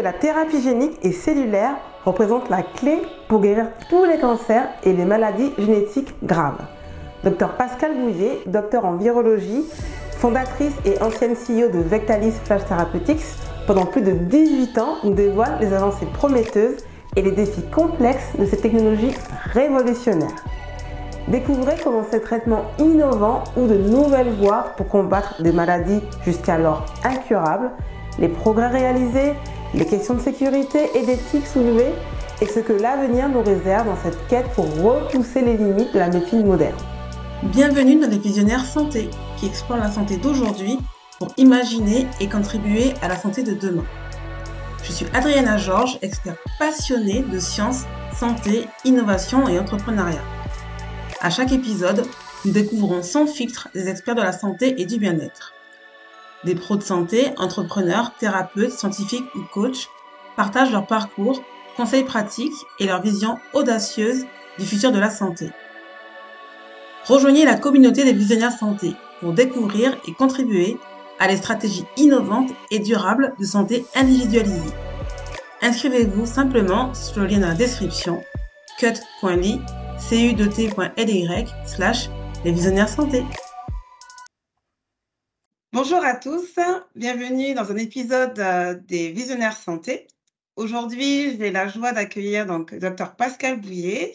La thérapie génique et cellulaire représente la clé pour guérir tous les cancers et les maladies génétiques graves Docteur Pascal Bouillet, docteur en virologie, fondatrice et ancienne CEO de Vectalis Flash Therapeutics, pendant plus de 18 ans, nous dévoile les avancées prometteuses et les défis complexes de ces technologies révolutionnaires. Découvrez comment ces traitements innovants ou de nouvelles voies pour combattre des maladies jusqu'alors incurables, les progrès réalisés, les questions de sécurité et d'éthique soulevées et ce que l'avenir nous réserve dans cette quête pour repousser les limites de la médecine moderne. Bienvenue dans les visionnaires santé qui explorent la santé d'aujourd'hui pour imaginer et contribuer à la santé de demain. Je suis Adriana Georges, experte passionnée de sciences, santé, innovation et entrepreneuriat. À chaque épisode, nous découvrons sans filtre des experts de la santé et du bien-être. Des pros de santé, entrepreneurs, thérapeutes, scientifiques ou coachs partagent leur parcours, conseils pratiques et leur vision audacieuse du futur de la santé. Rejoignez la communauté des visionnaires santé pour découvrir et contribuer à des stratégies innovantes et durables de santé individualisée. Inscrivez-vous simplement sur le lien dans la description cut.ly cu2t.ly slash les visionnaires santé. Bonjour à tous, bienvenue dans un épisode euh, des visionnaires santé. Aujourd'hui, j'ai la joie d'accueillir donc Dr Pascal Bouillet,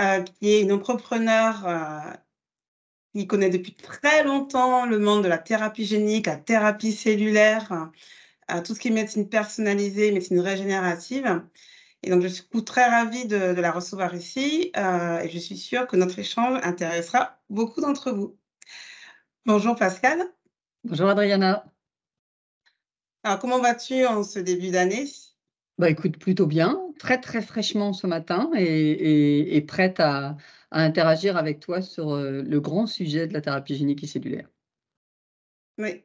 euh, qui est une entrepreneur euh, qui connaît depuis très longtemps le monde de la thérapie génique, la thérapie cellulaire, tout ce qui est médecine personnalisée, médecine régénérative. Et donc, je suis très ravie de, la recevoir ici et je suis sûre que notre échange intéressera beaucoup d'entre vous. Bonjour Pascal. Bonjour Adriana. Alors, comment vas-tu en ce début d'année? Bah, Écoute, plutôt bien, très très fraîchement ce matin et, prête à, à, interagir avec toi sur euh, le grand sujet de la thérapie génique et cellulaire. Oui,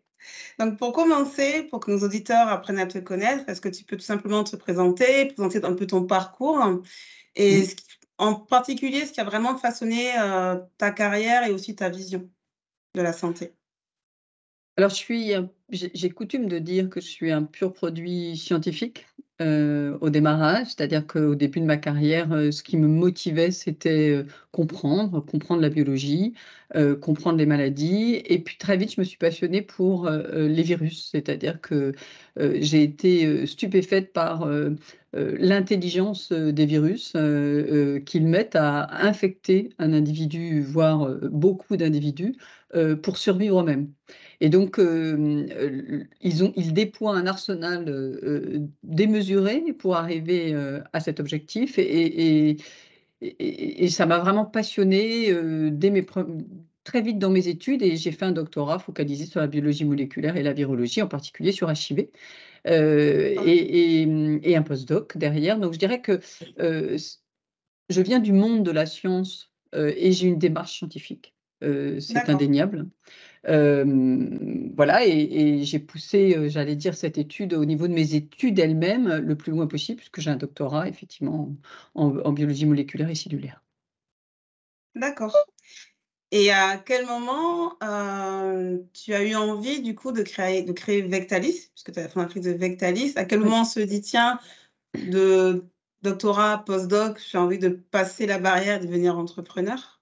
donc, pour commencer, pour que nos auditeurs apprennent à te connaître, est-ce que tu peux tout simplement te présenter, présenter un peu ton parcours et en particulier ce qui a vraiment façonné euh, ta carrière et aussi ta vision de la santé? Alors, je suis, j'ai coutume de dire que je suis un pur produit scientifique. Euh, au démarrage, c'est-à-dire qu'au début de ma carrière, euh, ce qui me motivait, c'était euh, comprendre, comprendre la biologie, comprendre les maladies. Et puis très vite, je me suis passionnée pour les virus, c'est-à-dire que j'ai été stupéfaite par l'intelligence des virus qu'ils mettent à infecter un individu, voire beaucoup d'individus, pour survivre eux-mêmes. Et donc, ils, ont, ils déploient un arsenal démesuré pour arriver à cet objectif. Et, et, et, ça m'a vraiment passionnée dès mes très vite dans mes études et j'ai fait un doctorat focalisé sur la biologie moléculaire et la virologie, en particulier sur HIV. Euh, ah. et, et, un postdoc derrière. Donc je dirais que je viens du monde de la science et j'ai une démarche scientifique. c'est indéniable voilà, et, j'ai poussé, j'allais dire, cette étude au niveau de mes études elles-mêmes le plus loin possible, puisque j'ai un doctorat, effectivement, en, biologie moléculaire et cellulaire. D'accord. Et à quel moment tu as eu envie, du coup, de créer, de créer Vectalis, puisque tu as fait un de Vectalis? À quel moment on se dit, tiens, de doctorat, postdoc, j'ai envie de passer la barrière, de devenir entrepreneur?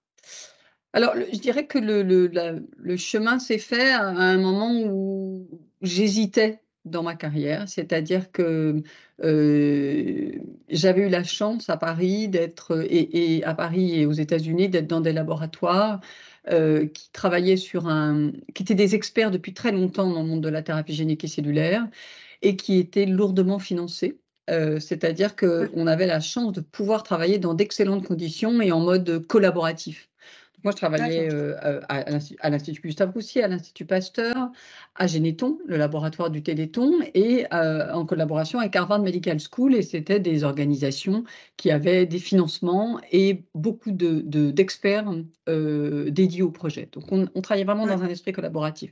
Alors, je dirais que le, chemin s'est fait à un moment où j'hésitais dans ma carrière, c'est-à-dire que euh, j'avais eu la chance à Paris d'être et, à Paris et aux États-Unis d'être dans des laboratoires euh, qui travaillaient sur un, qui étaient des experts depuis très longtemps dans le monde de la thérapie génique et cellulaire et qui étaient lourdement financés. Euh, c'est-à-dire qu'on avait la chance de pouvoir travailler dans d'excellentes conditions et en mode collaboratif. Moi, je travaillais euh, euh, à, l'Institut Gustave Roussy, à l'Institut Pasteur, à Généton, le laboratoire du Téléthon, et euh, en collaboration avec Harvard Medical School. Et c'était des organisations qui avaient des financements et beaucoup d'experts de, dédiés au projet. Donc, on, on travaillait vraiment dans un esprit collaboratif.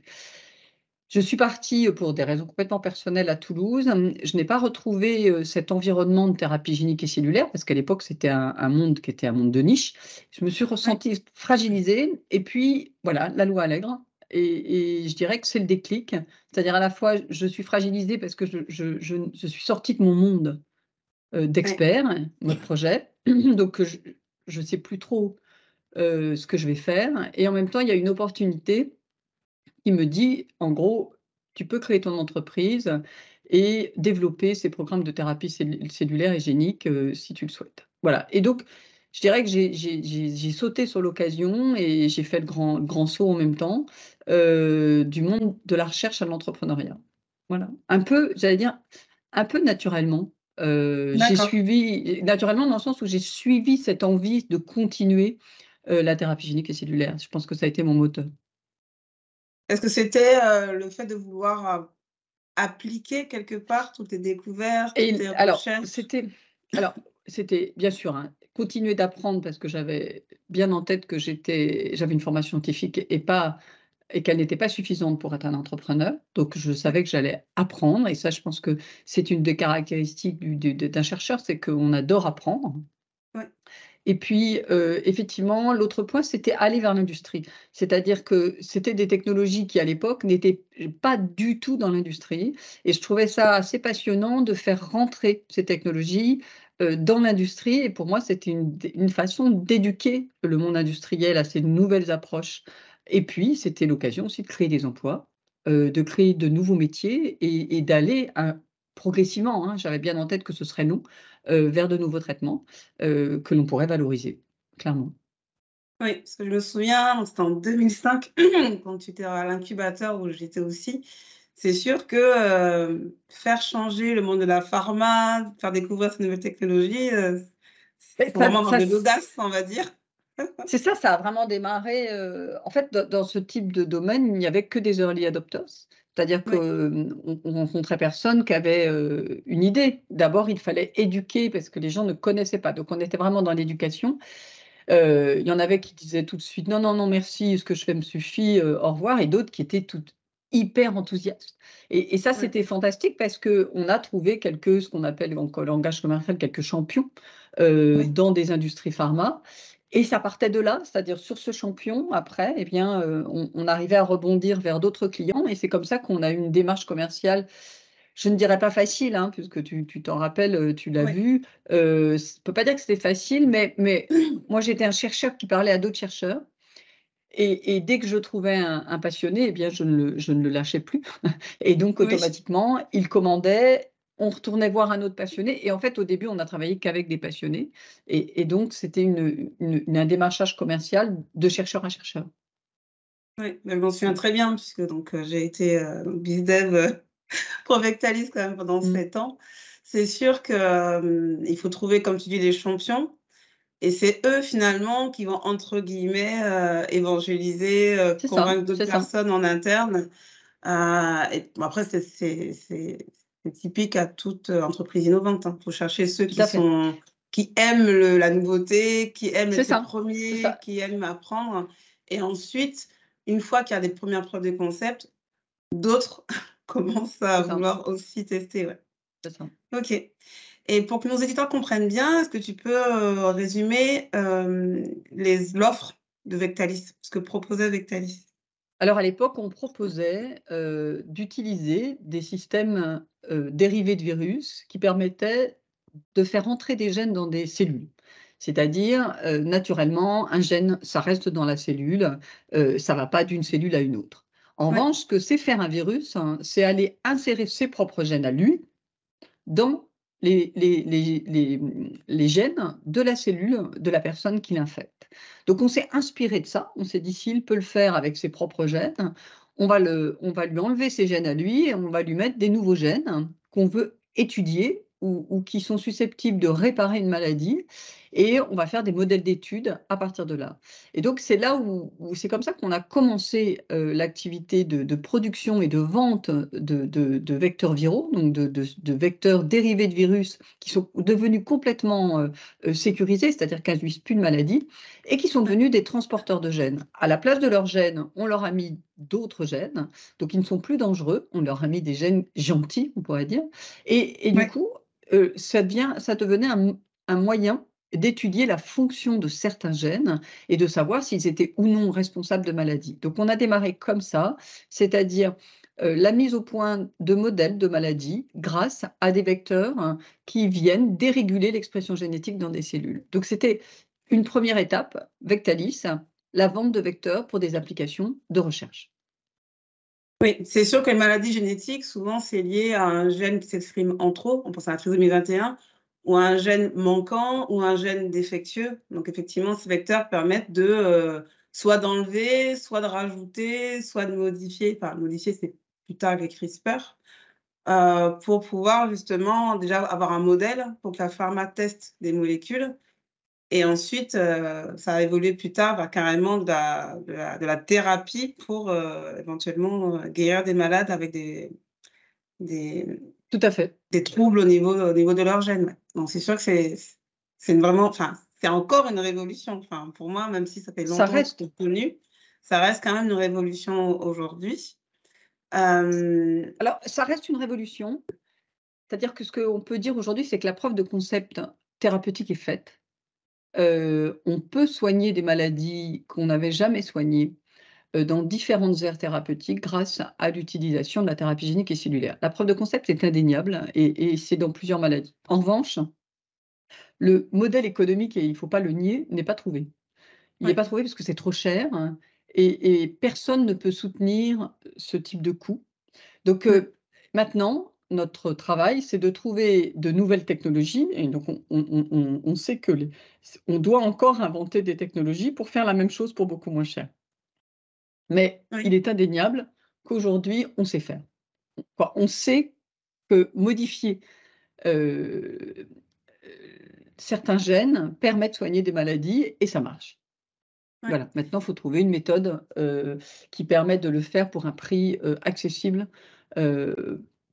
Je suis partie pour des raisons complètement personnelles à Toulouse. Je n'ai pas retrouvé cet environnement de thérapie génique et cellulaire parce qu'à l'époque, c'était un, monde qui était un monde de niche. Je me suis ressentie fragilisée. Et puis, voilà, la loi Allègre Et, je dirais que c'est le déclic. C'est-à-dire à la fois, je suis fragilisée parce que je, suis sortie de mon monde euh, d'expert, mode projet. Donc, je ne sais plus trop euh, ce que je vais faire. Et en même temps, il y a une opportunité qui me dit, en gros, tu peux créer ton entreprise et développer ces programmes de thérapie cellulaire et génique euh, si tu le souhaites. Voilà. Et donc, je dirais que j'ai sauté sur l'occasion et j'ai fait le grand, grand saut en même temps euh, du monde de la recherche à l'entrepreneuriat. Voilà. Un peu, j'allais dire, un peu naturellement. Euh, j'ai suivi, naturellement dans le sens où j'ai suivi cette envie de continuer la thérapie génique et cellulaire. Je pense que ça a été mon moteur. Est-ce que c'était le fait de vouloir appliquer quelque part toutes tes découvertes, et, tes alors, C'était, alors, c'était bien sûr hein, continuer d'apprendre parce que j'avais bien en tête que j'étais, j'avais une formation scientifique et pas et qu'elle n'était pas suffisante pour être un entrepreneur. Donc, je savais que j'allais apprendre. Et ça, je pense que c'est une des caractéristiques d'un chercheur, c'est qu'on adore apprendre. Et puis, euh, effectivement, l'autre point, c'était aller vers l'industrie. C'est-à-dire que c'était des technologies qui, à l'époque, n'étaient pas du tout dans l'industrie. Et je trouvais ça assez passionnant de faire rentrer ces technologies euh, dans l'industrie. Et pour moi, c'était une, façon d'éduquer le monde industriel à ces nouvelles approches. Et puis, c'était l'occasion aussi de créer des emplois, euh, de créer de nouveaux métiers et, d'aller progressivement, hein, j'avais bien en tête que ce serait long, vers de nouveaux traitements euh, que l'on pourrait valoriser, clairement. Oui, parce que je me souviens, c'était en 2005, quand tu étais à l'incubateur où j'étais aussi. C'est sûr que euh, faire changer le monde de la pharma, faire découvrir ces nouvelles technologies, c'est vraiment dans de l'audace, on va dire. C'est ça, ça a vraiment démarré. en fait, dans, ce type de domaine, il n'y avait que des early adopters. C'est-à-dire qu'on on rencontrait personne qui avait une idée. D'abord, il fallait éduquer parce que les gens ne connaissaient pas. Donc, on était vraiment dans l'éducation. il y en avait qui disaient tout de suite non, non, non, merci, ce que je fais me suffit, au revoir, et d'autres qui étaient tout hyper enthousiastes. Et, ça, c'était fantastique parce qu'on a trouvé quelques, ce qu'on appelle en langage commercial, quelques champions dans des industries pharma. Et ça partait de là, c'est-à-dire sur ce champion, après, eh bien, euh, on, arrivait à rebondir vers d'autres clients. Et c'est comme ça qu'on a eu une démarche commerciale, je ne dirais pas facile, hein, puisque tu t'en rappelles, euh, tu l'as vu. Euh, je ne peux pas dire que c'était facile, mais, mais moi, j'étais un chercheur qui parlait à d'autres chercheurs. Et, dès que je trouvais un, passionné, eh bien, je ne, le, je ne, le, lâchais plus. Et donc, automatiquement, il commandait on retournait voir un autre passionné. Et en fait, au début, on n'a travaillé qu'avec des passionnés. Et, donc, c'était une, un démarchage commercial de chercheur à chercheur. Oui, je m'en souviens très bien, puisque donc, euh, j'ai été euh, bizdev euh, quand même pendant mmh. sept ans. C'est sûr qu'il euh, il faut trouver, comme tu dis, les champions. Et c'est eux, finalement, qui vont, entre guillemets, évangéliser, convaincre d'autres personnes en interne. et, après, c'est c'est typique à toute euh, entreprise innovante. Il hein. faut chercher ceux qui, sont, qui aiment la nouveauté, qui aiment les premiers, qui aiment apprendre. Et ensuite, une fois qu'il y a des premières preuves de concept, d'autres commencent à vouloir aussi tester. Ouais. Ça. Ok. Et pour que nos éditeurs comprennent bien, est-ce que tu peux euh, résumer euh, l'offre de Vectalis, ce que proposait Vectalis? Alors à l'époque, on proposait d'utiliser des systèmes dérivés de virus qui permettaient de faire entrer des gènes dans des cellules. C'est-à-dire, naturellement, un gène, ça reste dans la cellule, ça ne va pas d'une cellule à une autre. En revanche, ce que c'est faire un virus, hein, c'est aller insérer ses propres gènes à lui dans les, gènes de la cellule de la personne qui l'infecte. Donc on s'est inspiré de ça, on s'est dit s'il peut le faire avec ses propres gènes, on va, le, on va lui enlever ses gènes à lui et on va lui mettre des nouveaux gènes qu'on veut étudier ou, qui sont susceptibles de réparer une maladie. Et on va faire des modèles d'études à partir de là. Et donc, c'est là où, c'est comme ça qu'on a commencé euh, l'activité de, production et de vente de, vecteurs viraux, donc de, vecteurs dérivés de virus qui sont devenus complètement euh, euh, sécurisés, c'est-à-dire qu'ils n'induisent plus de maladie, et qui sont devenus des transporteurs de gènes. À la place de leurs gènes, on leur a mis d'autres gènes, donc ils ne sont plus dangereux, on leur a mis des gènes gentils, on pourrait dire. Et, et du coup, ça, devient, ça devenait un, moyen d'étudier la fonction de certains gènes et de savoir s'ils étaient ou non responsables de maladies. Donc on a démarré comme ça, c'est-à-dire euh, la mise au point de modèles de maladies grâce à des vecteurs hein, qui viennent déréguler l'expression génétique dans des cellules. Donc c'était une première étape, Vectalis, la vente de vecteurs pour des applications de recherche. Oui, c'est sûr que les maladies génétiques, souvent, c'est lié à un gène qui s'exprime en trop, on pense à la trisomie 21, ou à un gène manquant, ou un gène défectueux. Donc, effectivement, ces vecteurs permettent de euh, soit d'enlever, soit de rajouter, soit de modifier. Enfin, modifier, c'est plus tard avec CRISPR, euh, pour pouvoir justement déjà avoir un modèle pour que la pharma teste des molécules et ensuite, euh, ça a évolué plus tard vers carrément de la, de la, thérapie pour euh, éventuellement euh, guérir des malades avec des, des, Tout à fait. des troubles au niveau, au niveau de leur gène. Donc, c'est sûr que c'est, c'est vraiment, enfin, c'est encore une révolution. Enfin, pour moi, même si ça fait longtemps ça reste. que connu, ça reste quand même une révolution aujourd'hui. Alors, ça reste une révolution. C'est-à-dire que ce qu'on peut dire aujourd'hui, c'est que la preuve de concept thérapeutique est faite. Euh, on peut soigner des maladies qu'on n'avait jamais soignées euh, dans différentes aires thérapeutiques grâce à l'utilisation de la thérapie génique et cellulaire. La preuve de concept est indéniable et, c'est dans plusieurs maladies. En revanche, le modèle économique, et il ne faut pas le nier, n'est pas trouvé. Il n'est pas trouvé parce que c'est trop cher hein, et, personne ne peut soutenir ce type de coût. Donc euh, maintenant, notre travail, c'est de trouver de nouvelles technologies. Et donc, on, sait que on doit encore inventer des technologies pour faire la même chose pour beaucoup moins cher. Mais il est indéniable qu'aujourd'hui, on sait faire. On sait que modifier euh, certains gènes permet de soigner des maladies et ça marche. Voilà, maintenant, il faut trouver une méthode euh, qui permet de le faire pour un prix euh, accessible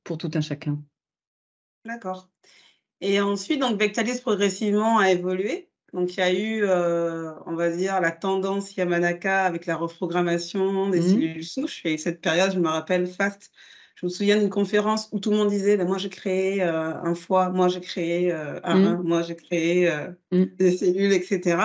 pour tout un chacun. D'accord. Et ensuite, donc, Vectalis progressivement a évolué. Donc, il y a eu, euh, on va dire, la tendance Yamanaka avec la reprogrammation des mmh. cellules souches. Et cette période, je me rappelle, fast. Je me souviens d'une conférence où tout le monde disait ben, Moi, j'ai créé euh, un foie, moi, j'ai créé euh, un mmh. moi, j'ai créé mmh. des cellules, etc.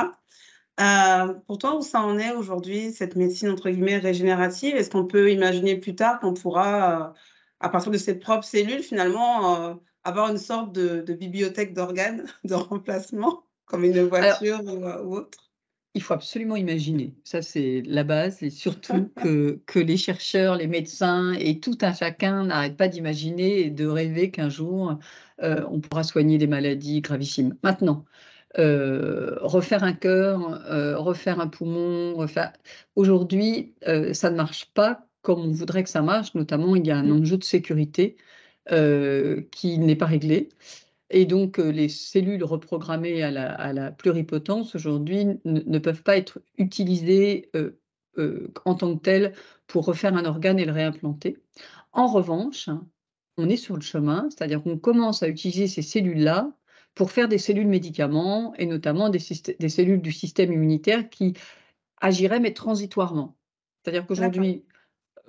pour toi, où ça en est aujourd'hui, cette médecine entre guillemets régénérative? Est-ce qu'on peut imaginer plus tard qu'on pourra à partir de ses propres cellules, finalement, euh, avoir une sorte de, bibliothèque d'organes de remplacement, comme une voiture euh, ou, autre. il faut absolument imaginer, ça c'est la base, et surtout que, que, les chercheurs, les médecins et tout un chacun n'arrêtent pas d'imaginer et de rêver qu'un jour euh, on pourra soigner des maladies gravissimes. Maintenant, refaire un cœur, refaire un poumon, refaire... aujourd'hui, ça ne marche pas comme on voudrait que ça marche. Notamment, il y a un mmh. enjeu de sécurité euh, qui n'est pas réglé. Et donc, euh, les cellules reprogrammées à la, pluripotence aujourd'hui ne, peuvent pas être utilisées euh, en tant que telles pour refaire un organe et le réimplanter. En revanche, on est sur le chemin, c'est-à-dire qu'on commence à utiliser ces cellules-là pour faire des cellules médicaments et notamment des, des, cellules du système immunitaire qui agiraient mais transitoirement. C'est-à-dire qu'aujourd'hui,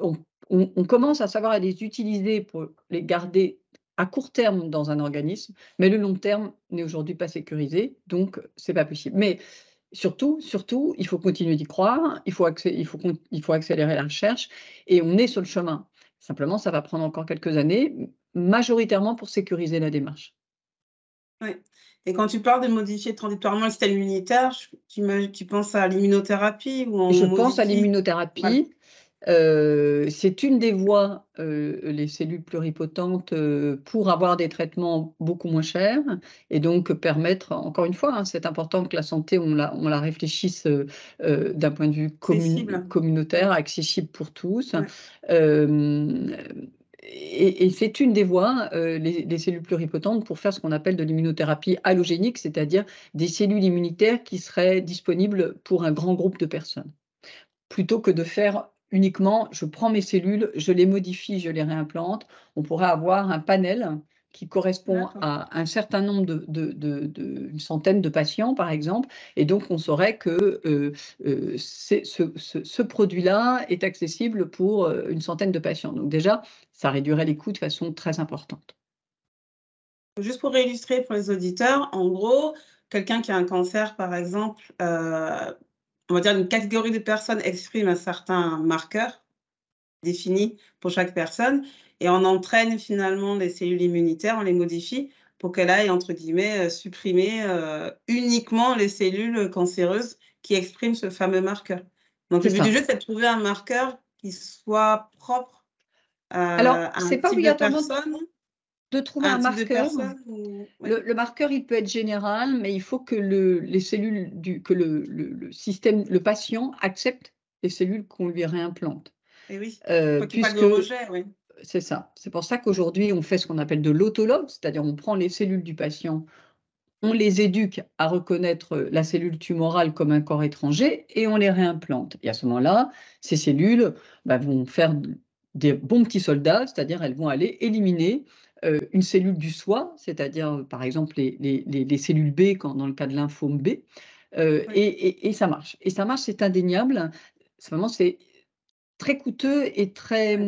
on, commence à savoir les utiliser pour les garder à court terme dans un organisme, mais le long terme n'est aujourd'hui pas sécurisé, donc c'est pas possible. Mais surtout, surtout, il faut continuer d'y croire, il faut, il, faut, il faut accélérer la recherche, et on est sur le chemin. Simplement, ça va prendre encore quelques années, majoritairement pour sécuriser la démarche. Oui. Et quand tu parles de modifier transitoirement le système immunitaire, tu, tu penses à l'immunothérapie ou Je pense à l'immunothérapie. Euh, c'est une des voies, euh, les cellules pluripotentes, euh, pour avoir des traitements beaucoup moins chers et donc permettre, encore une fois, hein, c'est important que la santé, on la, on la réfléchisse d'un point de vue communautaire, accessible pour tous. et, c'est une des voies, les, les, cellules pluripotentes, pour faire ce qu'on appelle de l'immunothérapie allogénique, c'est-à-dire des cellules immunitaires qui seraient disponibles pour un grand groupe de personnes plutôt que de faire uniquement, je prends mes cellules, je les modifie, je les réimplante. On pourrait avoir un panel qui correspond à un certain nombre de, de, une centaine de patients, par exemple, et donc on saurait que euh, euh, ce, produit-là est accessible pour euh, une centaine de patients. Donc déjà, ça réduirait les coûts de façon très importante. Juste pour illustrer pour les auditeurs, en gros, quelqu'un qui a un cancer, par exemple, euh, on va dire une catégorie de personnes exprime un certain marqueur défini pour chaque personne et on entraîne finalement les cellules immunitaires, on les modifie pour qu'elles aillent, entre guillemets, euh, supprimer euh, uniquement les cellules cancéreuses qui expriment ce fameux marqueur. Donc, le but du jeu, c'est de trouver un marqueur qui soit propre Alors, à un type de personne de trouver un, marqueur. le, marqueur, il peut être général, mais il faut que le, les cellules du, que le, le, système, le patient accepte les cellules qu'on lui réimplante. Et eh oui. Euh, puisque, rejet, oui. C'est ça. C'est pour ça qu'aujourd'hui, on fait ce qu'on appelle de l'autologue, c'est-à-dire on prend les cellules du patient, on les éduque à reconnaître la cellule tumorale comme un corps étranger et on les réimplante. Et à ce moment-là, ces cellules bah, vont faire des bons petits soldats, c'est-à-dire elles vont aller éliminer une cellule du soi, c'est-à-dire par exemple les, les, cellules B quand, dans le cas de lymphome B, euh, et, et, ça marche. Et ça marche, c'est indéniable. C'est vraiment c'est très coûteux et très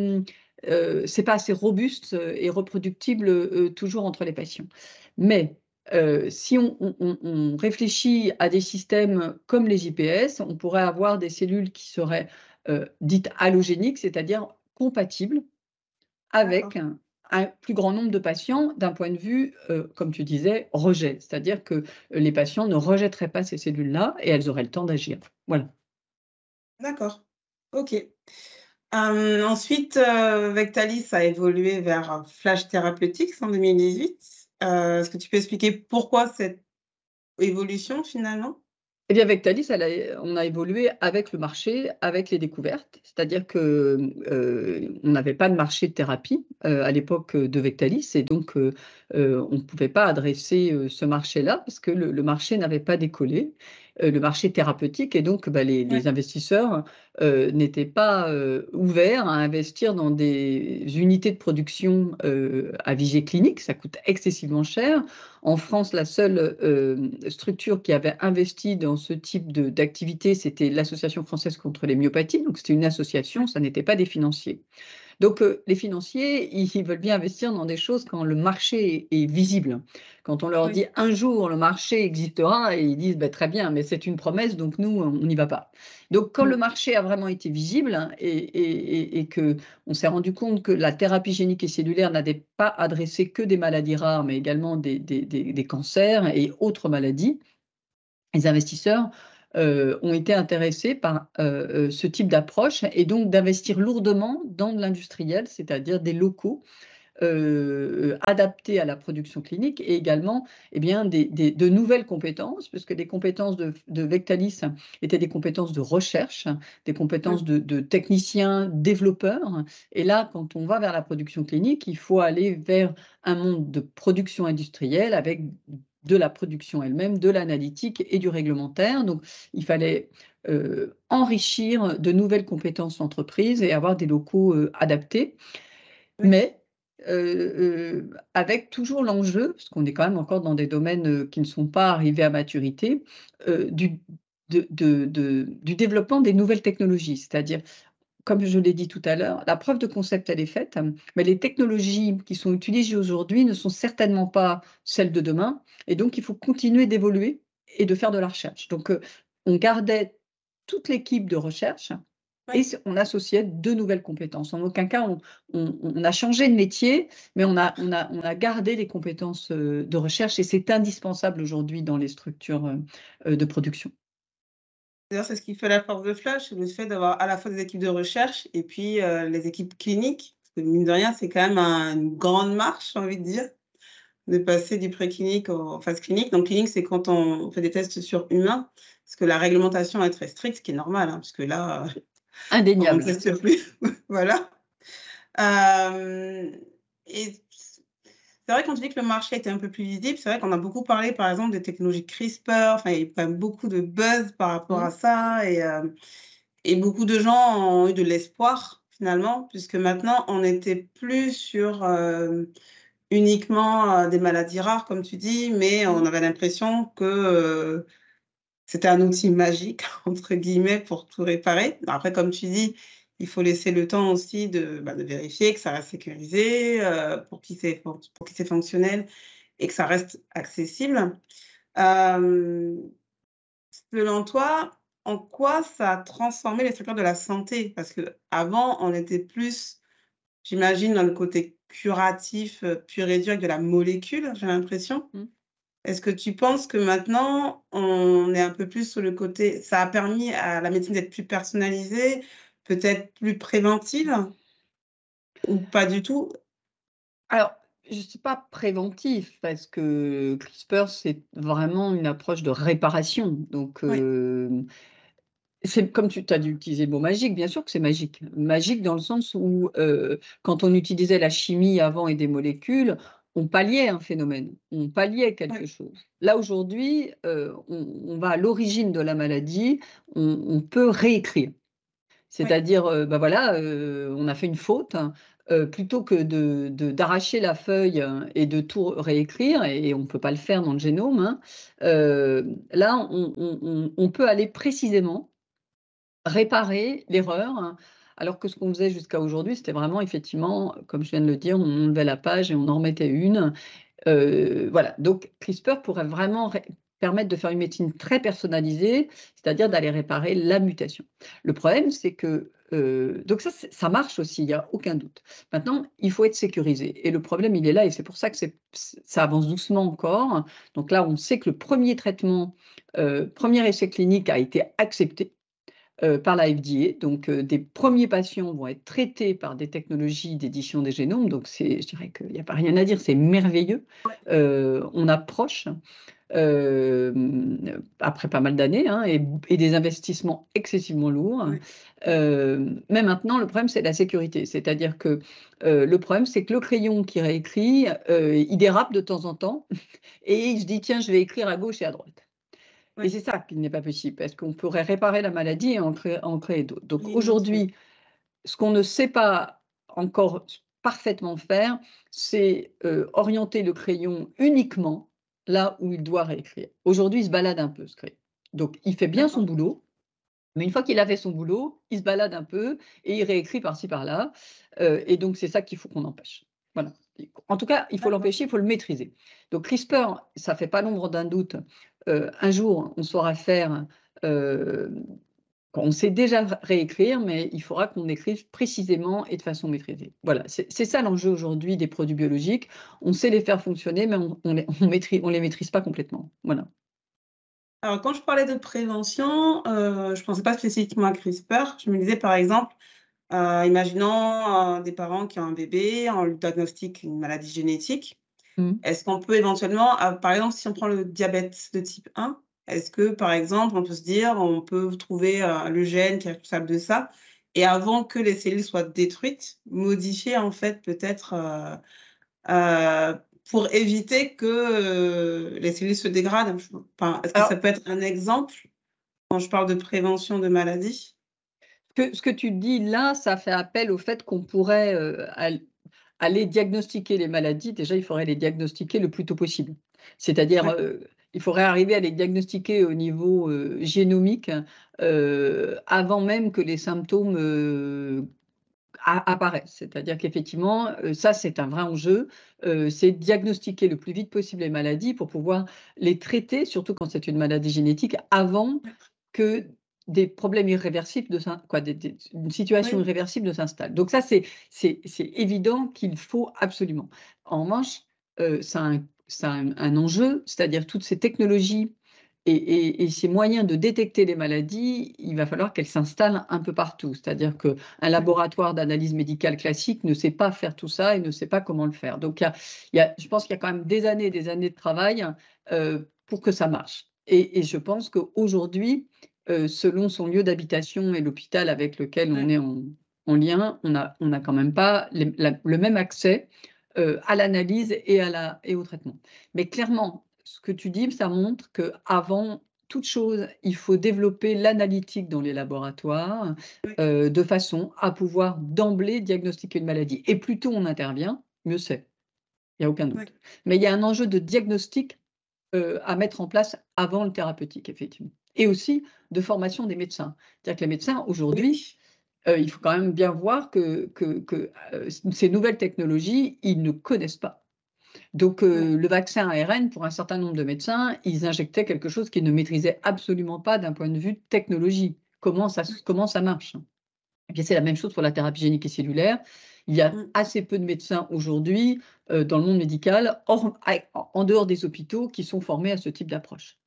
euh, c'est pas assez robuste et reproductible toujours entre les patients. Mais si on, on, réfléchit à des systèmes comme les IPS, on pourrait avoir des cellules qui seraient dites allogéniques, c'est-à-dire compatibles avec un plus grand nombre de patients d'un point de vue, euh, comme tu disais, rejet. C'est-à-dire que les patients ne rejetteraient pas ces cellules-là et elles auraient le temps d'agir. Voilà. D'accord. OK. Hum, ensuite, euh, Vectalis a évolué vers Flash Therapeutics en 2018. Euh, est-ce que tu peux expliquer pourquoi cette évolution finalement? Eh bien, avec Thalys, on a évolué avec le marché, avec les découvertes. C'est-à-dire que euh, on n'avait pas de marché de thérapie euh, à l'époque de Vectalis, et donc euh, on ne pouvait pas adresser ce marché-là parce que le marché n'avait pas décollé. Euh, le marché thérapeutique et donc bah, les, investisseurs euh, n'étaient pas euh, ouverts à investir dans des unités de production à visée clinique. Ça coûte excessivement cher. En France, la seule structure qui avait investi dans ce type d'activité, c'était l'Association française contre les myopathies. Donc c'était une association, ça n'était pas des financiers. Donc, euh, les financiers, ils, veulent bien investir dans des choses quand le marché est, visible. Quand on leur dit un jour le marché existera, et ils disent bah, très bien, mais c'est une promesse, donc nous, on n'y va pas. Donc, quand le marché a vraiment été visible et, et, que on s'est rendu compte que la thérapie génique et cellulaire n'avait pas adressé que des maladies rares, mais également des, des cancers et autres maladies, les investisseurs euh, ont été intéressés par euh, euh, ce type d'approche et donc d'investir lourdement dans de l'industriel, c'est-à-dire des locaux adaptés à la production clinique et également eh bien, des, de nouvelles compétences, puisque les compétences de, Vectalis étaient des compétences de recherche, des compétences de, de, techniciens, développeurs. Et là, quand on va vers la production clinique, il faut aller vers un monde de production industrielle avec de la production elle-même, de l'analytique et du réglementaire. Donc, il fallait euh, enrichir de nouvelles compétences entreprises et avoir des locaux euh, adaptés. Mais euh, avec toujours l'enjeu, parce qu'on est quand même encore dans des domaines qui ne sont pas arrivés à maturité, du, du développement des nouvelles technologies. C'est-à-dire, comme je l'ai dit tout à l'heure, la preuve de concept, elle est faite, mais les technologies qui sont utilisées aujourd'hui ne sont certainement pas celles de demain. Et donc, il faut continuer d'évoluer et de faire de la recherche. Donc, euh, on gardait toute l'équipe de recherche et on associait deux nouvelles compétences. En aucun cas, on, a changé de métier, mais on a, on, a, on a gardé les compétences euh, de recherche et c'est indispensable aujourd'hui dans les structures euh, de production. D'ailleurs, c'est ce qui fait la force de Flash, le fait d'avoir à la fois des équipes de recherche et puis euh, les équipes cliniques. Parce que mine de rien, c'est quand même une grande marche, j'ai envie de dire, de passer du préclinique aux phase clinique. Donc, clinique, c'est quand on fait des tests sur humains, parce que la réglementation est très stricte, ce qui est normal, hein, parce que là, indéniable. On ne teste plus. voilà. Euh, et c'est vrai, quand tu dis que le marché était un peu plus visible, c'est vrai qu'on a beaucoup parlé, par exemple, des technologies CRISPR. Enfin, il y a quand même beaucoup de buzz par rapport à mmh. ça. Et, euh, et beaucoup de gens ont eu de l'espoir, finalement, puisque maintenant, on n'était plus sur euh, uniquement euh, des maladies rares, comme tu dis, mais on mmh. avait l'impression que c'était un outil magique, entre guillemets, pour tout réparer. Après, comme tu dis, il faut laisser le temps aussi de, bah, de vérifier que ça reste sécurisé, euh, pour qui c'est fonctionnel et que ça reste accessible. Euh, selon toi, en quoi ça a transformé les structures de la santé? Parce qu'avant, on était plus, j'imagine, dans le côté curatif, euh, pur et dur avec de la molécule, j'ai l'impression. Mmh. Est-ce que tu penses que maintenant, on est un peu plus sur le côté ça a permis à la médecine d'être plus personnalisée, peut-être plus préventive? Ou pas du tout? Alors, je ne sais pas préventif parce que CRISPR, c'est vraiment une approche de réparation. Donc, c'est comme tu as dû utiliser le mot magique, bien sûr que c'est magique. Magique dans le sens où, quand on utilisait la chimie avant et des molécules, on palliait un phénomène, on palliait quelque chose. Là, aujourd'hui, on, va à l'origine de la maladie, on, peut réécrire. C'est-à-dire, ben voilà, on a fait une faute, euh, plutôt que d'arracher la feuille et de tout réécrire, et, on ne peut pas le faire dans le génome, hein, euh, là, on, peut aller précisément réparer l'erreur, alors que ce qu'on faisait jusqu'à aujourd'hui, c'était vraiment effectivement, comme je viens de le dire, on enlevait la page et on en remettait une. Euh, voilà, donc CRISPR pourrait vraiment permettre de faire une médecine très personnalisée, c'est-à-dire d'aller réparer la mutation. Le problème, c'est que euh, donc ça, ça marche aussi, il n'y a aucun doute. Maintenant, il faut être sécurisé. Et le problème, il est là, et c'est pour ça que ça avance doucement encore. Donc là, on sait que le premier traitement, euh, premier essai clinique a été accepté euh, par la FDA. Donc, des premiers patients vont être traités par des technologies d'édition des génomes. Donc, je dirais qu'il n'y a pas rien à dire, c'est merveilleux. on approche. Euh, après pas mal d'années hein, et, des investissements excessivement lourds. Euh, mais maintenant, le problème, c'est la sécurité. C'est-à-dire que euh, le problème, c'est que le crayon qui réécrit, il dérape de temps en temps et il se dit tiens, je vais écrire à gauche et à droite. Et c'est ça qui n'est pas possible, parce qu'on pourrait réparer la maladie et en créer, en créer d'autres. Donc aujourd'hui, ce qu'on ne sait pas encore parfaitement faire, c'est orienter le crayon uniquement là où il doit réécrire. Aujourd'hui, il se balade un peu, ce. Donc, il fait bien son boulot, mais une fois qu'il a fait son boulot, il se balade un peu et il réécrit par-ci, par-là. Euh, et donc, c'est ça qu'il faut qu'on empêche. Voilà. En tout cas, il faut l'empêcher, il faut le maîtriser. Donc, CRISPR, ça fait pas l'ombre d'un doute. Euh, un jour, on saura faire euh, on sait déjà réécrire, mais il faudra qu'on écrive précisément et de façon maîtrisée. Voilà, c'est ça l'enjeu aujourd'hui des produits biologiques. On sait les faire fonctionner, mais on ne les, on les maîtrise pas complètement. Voilà. Alors, quand je parlais de prévention, euh, je ne pensais pas spécifiquement à CRISPR. Je me disais, par exemple, euh, imaginons euh, des parents qui ont un bébé, on lui diagnostique une maladie génétique. Mmh. Est-ce qu'on peut éventuellement, par exemple, si on prend le diabète de type 1, est-ce que, par exemple, on peut se dire, on peut trouver euh, le gène qui est responsable de ça, et avant que les cellules soient détruites, modifier en fait peut-être euh, euh, pour éviter que les cellules se dégradent? Est-ce que ça peut être un exemple quand je parle de prévention de maladies? Ce que tu dis là, ça fait appel au fait qu'on pourrait aller diagnostiquer les maladies. Déjà, il faudrait les diagnostiquer le plus tôt possible. C'est-à-dire, il faudrait arriver à les diagnostiquer au niveau euh, génomique euh, avant même que les symptômes euh, apparaissent. C'est-à-dire qu'effectivement, ça, c'est un vrai enjeu. c'est diagnostiquer le plus vite possible les maladies pour pouvoir les traiter, surtout quand c'est une maladie génétique, avant que des problèmes irréversibles de quoi, une situation irréversible de s'installe. Donc ça, c'est évident qu'il faut absolument. En revanche, ça a un c'est un, enjeu, c'est-à-dire toutes ces technologies et, ces moyens de détecter les maladies, il va falloir qu'elles s'installent un peu partout. C'est-à-dire qu'un laboratoire d'analyse médicale classique ne sait pas faire tout ça et ne sait pas comment le faire. Donc, il y a, je pense qu'il y a quand même des années et des années de travail euh, pour que ça marche. Et, je pense qu'aujourd'hui, euh, selon son lieu d'habitation et l'hôpital avec lequel on est en, lien, on n'a on a quand même pas le même accès euh, à l'analyse et, à la, et au traitement. Mais clairement, ce que tu dis, ça montre qu'avant toute chose, il faut développer l'analytique dans les laboratoires euh, de façon à pouvoir d'emblée diagnostiquer une maladie. Et plus tôt on intervient, mieux c'est. Il n'y a aucun doute. Mais il y a un enjeu de diagnostic euh, à mettre en place avant le thérapeutique, effectivement. Et aussi de formation des médecins. C'est-à-dire que les médecins, aujourd'hui, euh, il faut quand même bien voir que, que, euh, ces nouvelles technologies, ils ne connaissent pas. Donc, le vaccin ARN, pour un certain nombre de médecins, ils injectaient quelque chose qu'ils ne maîtrisaient absolument pas d'un point de vue technologie. Comment ça, comment ça marche? Et c'est la même chose pour la thérapie génique et cellulaire. Il y a mmh. assez peu de médecins aujourd'hui dans le monde médical, en dehors des hôpitaux, qui sont formés à ce type d'approche.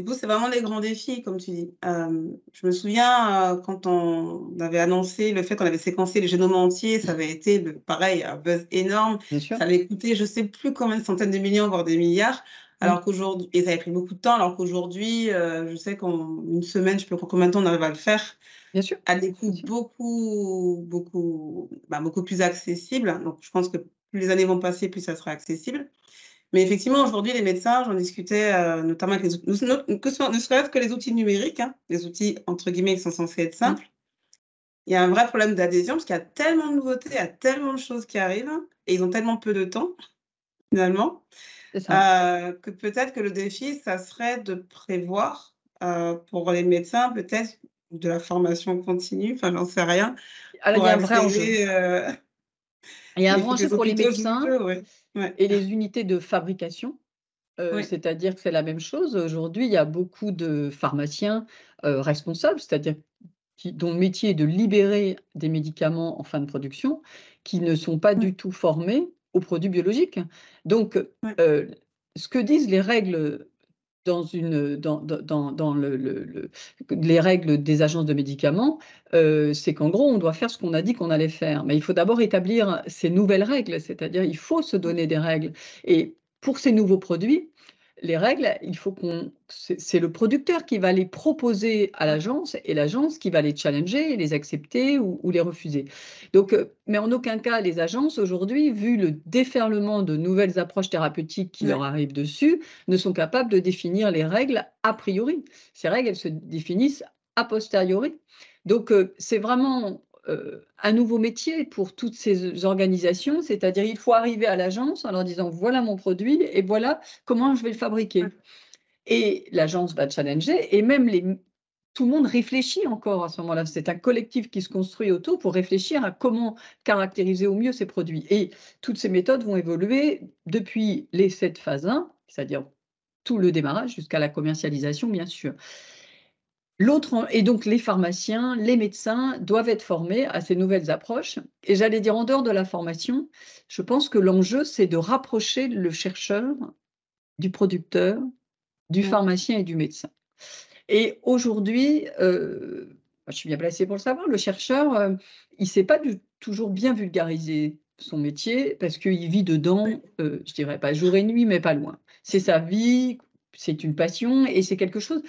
Du coup, c'est vraiment les grands défis, comme tu dis. je me souviens quand on avait annoncé le fait qu'on avait séquencé les génomes entiers, ça avait été pareil, un buzz énorme. Ça avait coûté, je ne sais plus combien de centaines de millions, voire des milliards. Alors mmh. qu'aujourd'hui, et ça avait pris beaucoup de temps, alors qu'aujourd'hui, je sais qu'en une semaine, je peux combien de temps on arrive à le faire. Bien sûr. À des coûts beaucoup, beaucoup, bah, beaucoup plus accessibles. Donc, je pense que plus les années vont passer, plus ça sera accessible. Mais effectivement, aujourd'hui, les médecins, j'en discutais euh, notamment avec les outils, ne serait-ce que les outils numériques, hein, les outils entre guillemets qui sont censés être simples. Il y a un vrai problème d'adhésion parce qu'il y a tellement de nouveautés, il y a tellement de choses qui arrivent et ils ont tellement peu de temps, finalement, euh, que peut-être que le défi, ça serait de prévoir euh, pour les médecins, peut-être de la formation continue, enfin, j'en sais rien. Alors, il y a un vrai enjeu. A un enjeu pour les médecins et les unités de fabrication. Euh, c'est-à-dire que c'est la même chose. Aujourd'hui, il y a beaucoup de pharmaciens euh, responsables, c'est-à-dire dont le métier est de libérer des médicaments en fin de production, qui ne sont pas du tout formés aux produits biologiques. Donc, euh, ce que disent les règles dans, les règles des agences de médicaments, euh, c'est qu'en gros, on doit faire ce qu'on a dit qu'on allait faire. Mais il faut d'abord établir ces nouvelles règles, c'est-à-dire il faut se donner des règles. Et pour ces nouveaux produits, les règles, il faut qu'on. C'est le producteur qui va les proposer à l'agence et l'agence qui va les challenger, les accepter ou, les refuser. Donc, euh, mais en aucun cas, les agences aujourd'hui, vu le déferlement de nouvelles approches thérapeutiques qui leur arrivent dessus, ne sont capables de définir les règles a priori. Ces règles, elles se définissent a posteriori. Donc, euh, c'est vraiment euh, un nouveau métier pour toutes ces organisations, c'est-à-dire il faut arriver à l'agence en leur disant voilà mon produit et voilà comment je vais le fabriquer. Et l'agence va challenger et même les, tout le monde réfléchit encore à ce moment-là. C'est un collectif qui se construit autour pour réfléchir à comment caractériser au mieux ces produits. Et toutes ces méthodes vont évoluer depuis les sept phases 1, c'est-à-dire tout le démarrage jusqu'à la commercialisation, bien sûr. L'autre, et donc les pharmaciens, les médecins doivent être formés à ces nouvelles approches. Et j'allais dire, en dehors de la formation, je pense que l'enjeu, c'est de rapprocher le chercheur du producteur, du mmh. pharmacien et du médecin. Et aujourd'hui, euh, je suis bien placée pour le savoir, le chercheur, euh, il ne sait pas du, toujours bien vulgariser son métier parce qu'il vit dedans, euh, je dirais pas jour et nuit, mais pas loin. C'est sa vie, c'est une passion et c'est quelque chose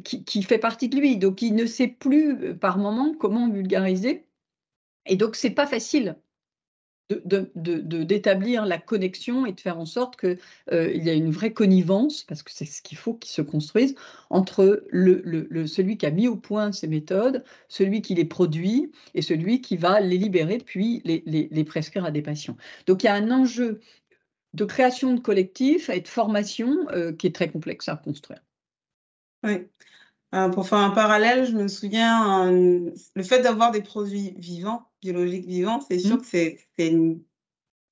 qui, fait partie de lui. Donc, il ne sait plus euh, par moment comment vulgariser. Et donc, c'est pas facile d'établir de, la connexion et de faire en sorte qu'il euh, y a une vraie connivence, parce que c'est ce qu'il faut qu'il se construise, entre le, celui qui a mis au point ces méthodes, celui qui les produit et celui qui va les libérer puis les prescrire à des patients. Donc il y a un enjeu de création de collectif et de formation euh, qui est très complexe à construire. Oui. Euh, pour faire un parallèle, je me souviens, le fait d'avoir des produits vivants, biologiques vivants, c'est sûr mmh. que c'est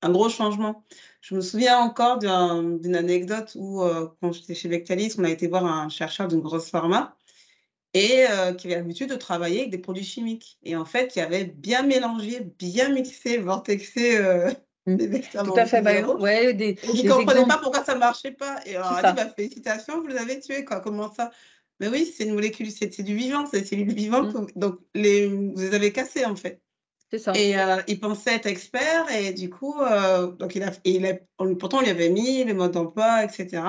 un gros changement. Je me souviens encore d'une anecdote où, euh, quand j'étais chez Vectalis, on a été voir un chercheur d'une grosse pharma et euh, qui avait l'habitude de travailler avec des produits chimiques. Et en fait, qui avait bien mélangé, bien mixé, vortexé. Des vecteurs. Tout à fait, bah, ouais, des, et ne comprenais pas pourquoi ça ne marchait pas. Et alors, elle a dit, bah, félicitations, vous les avez tués, quoi. Comment ça? Mais oui, c'est une molécule, c'est du vivant, c'est des cellules vivantes. Mmh. Donc, les, vous les avez cassées, en fait. C'est ça. Et euh, il pensait être expert, et du coup, euh, donc il a, il a, pourtant, on lui avait mis les modes d'emploi, etc.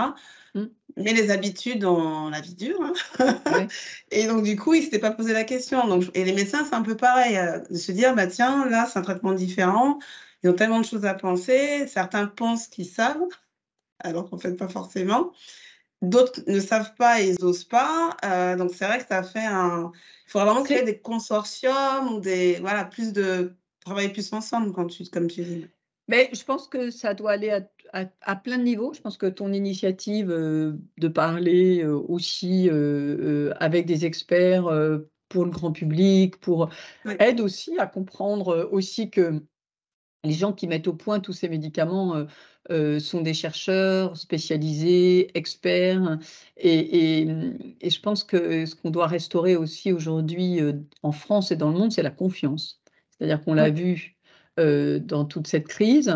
Mmh. Mais les habitudes, on la vie dure. Hein. et donc, du coup, il ne s'était pas posé la question. Donc, et les médecins, c'est un peu pareil, euh, de se dire, bah, tiens, là, c'est un traitement différent. Ils ont tellement de choses à penser. Certains pensent qu'ils savent, alors qu'en fait, pas forcément. D'autres ne savent pas et ils n'osent pas. Euh, donc, c'est vrai que ça fait un. Il faudra vraiment créer des consortiums ou des. Voilà, plus de. Travailler plus ensemble, quand tu, comme tu dis. Mais je pense que ça doit aller à, à, plein de niveaux. Je pense que ton initiative euh, de parler euh, aussi avec des experts pour le grand public, pour aide aussi à comprendre aussi que les gens qui mettent au point tous ces médicaments sont des chercheurs spécialisés, experts. Et, je pense que ce qu'on doit restaurer aussi aujourd'hui en France et dans le monde, c'est la confiance. C'est-à-dire qu'on l'a vu dans toute cette crise,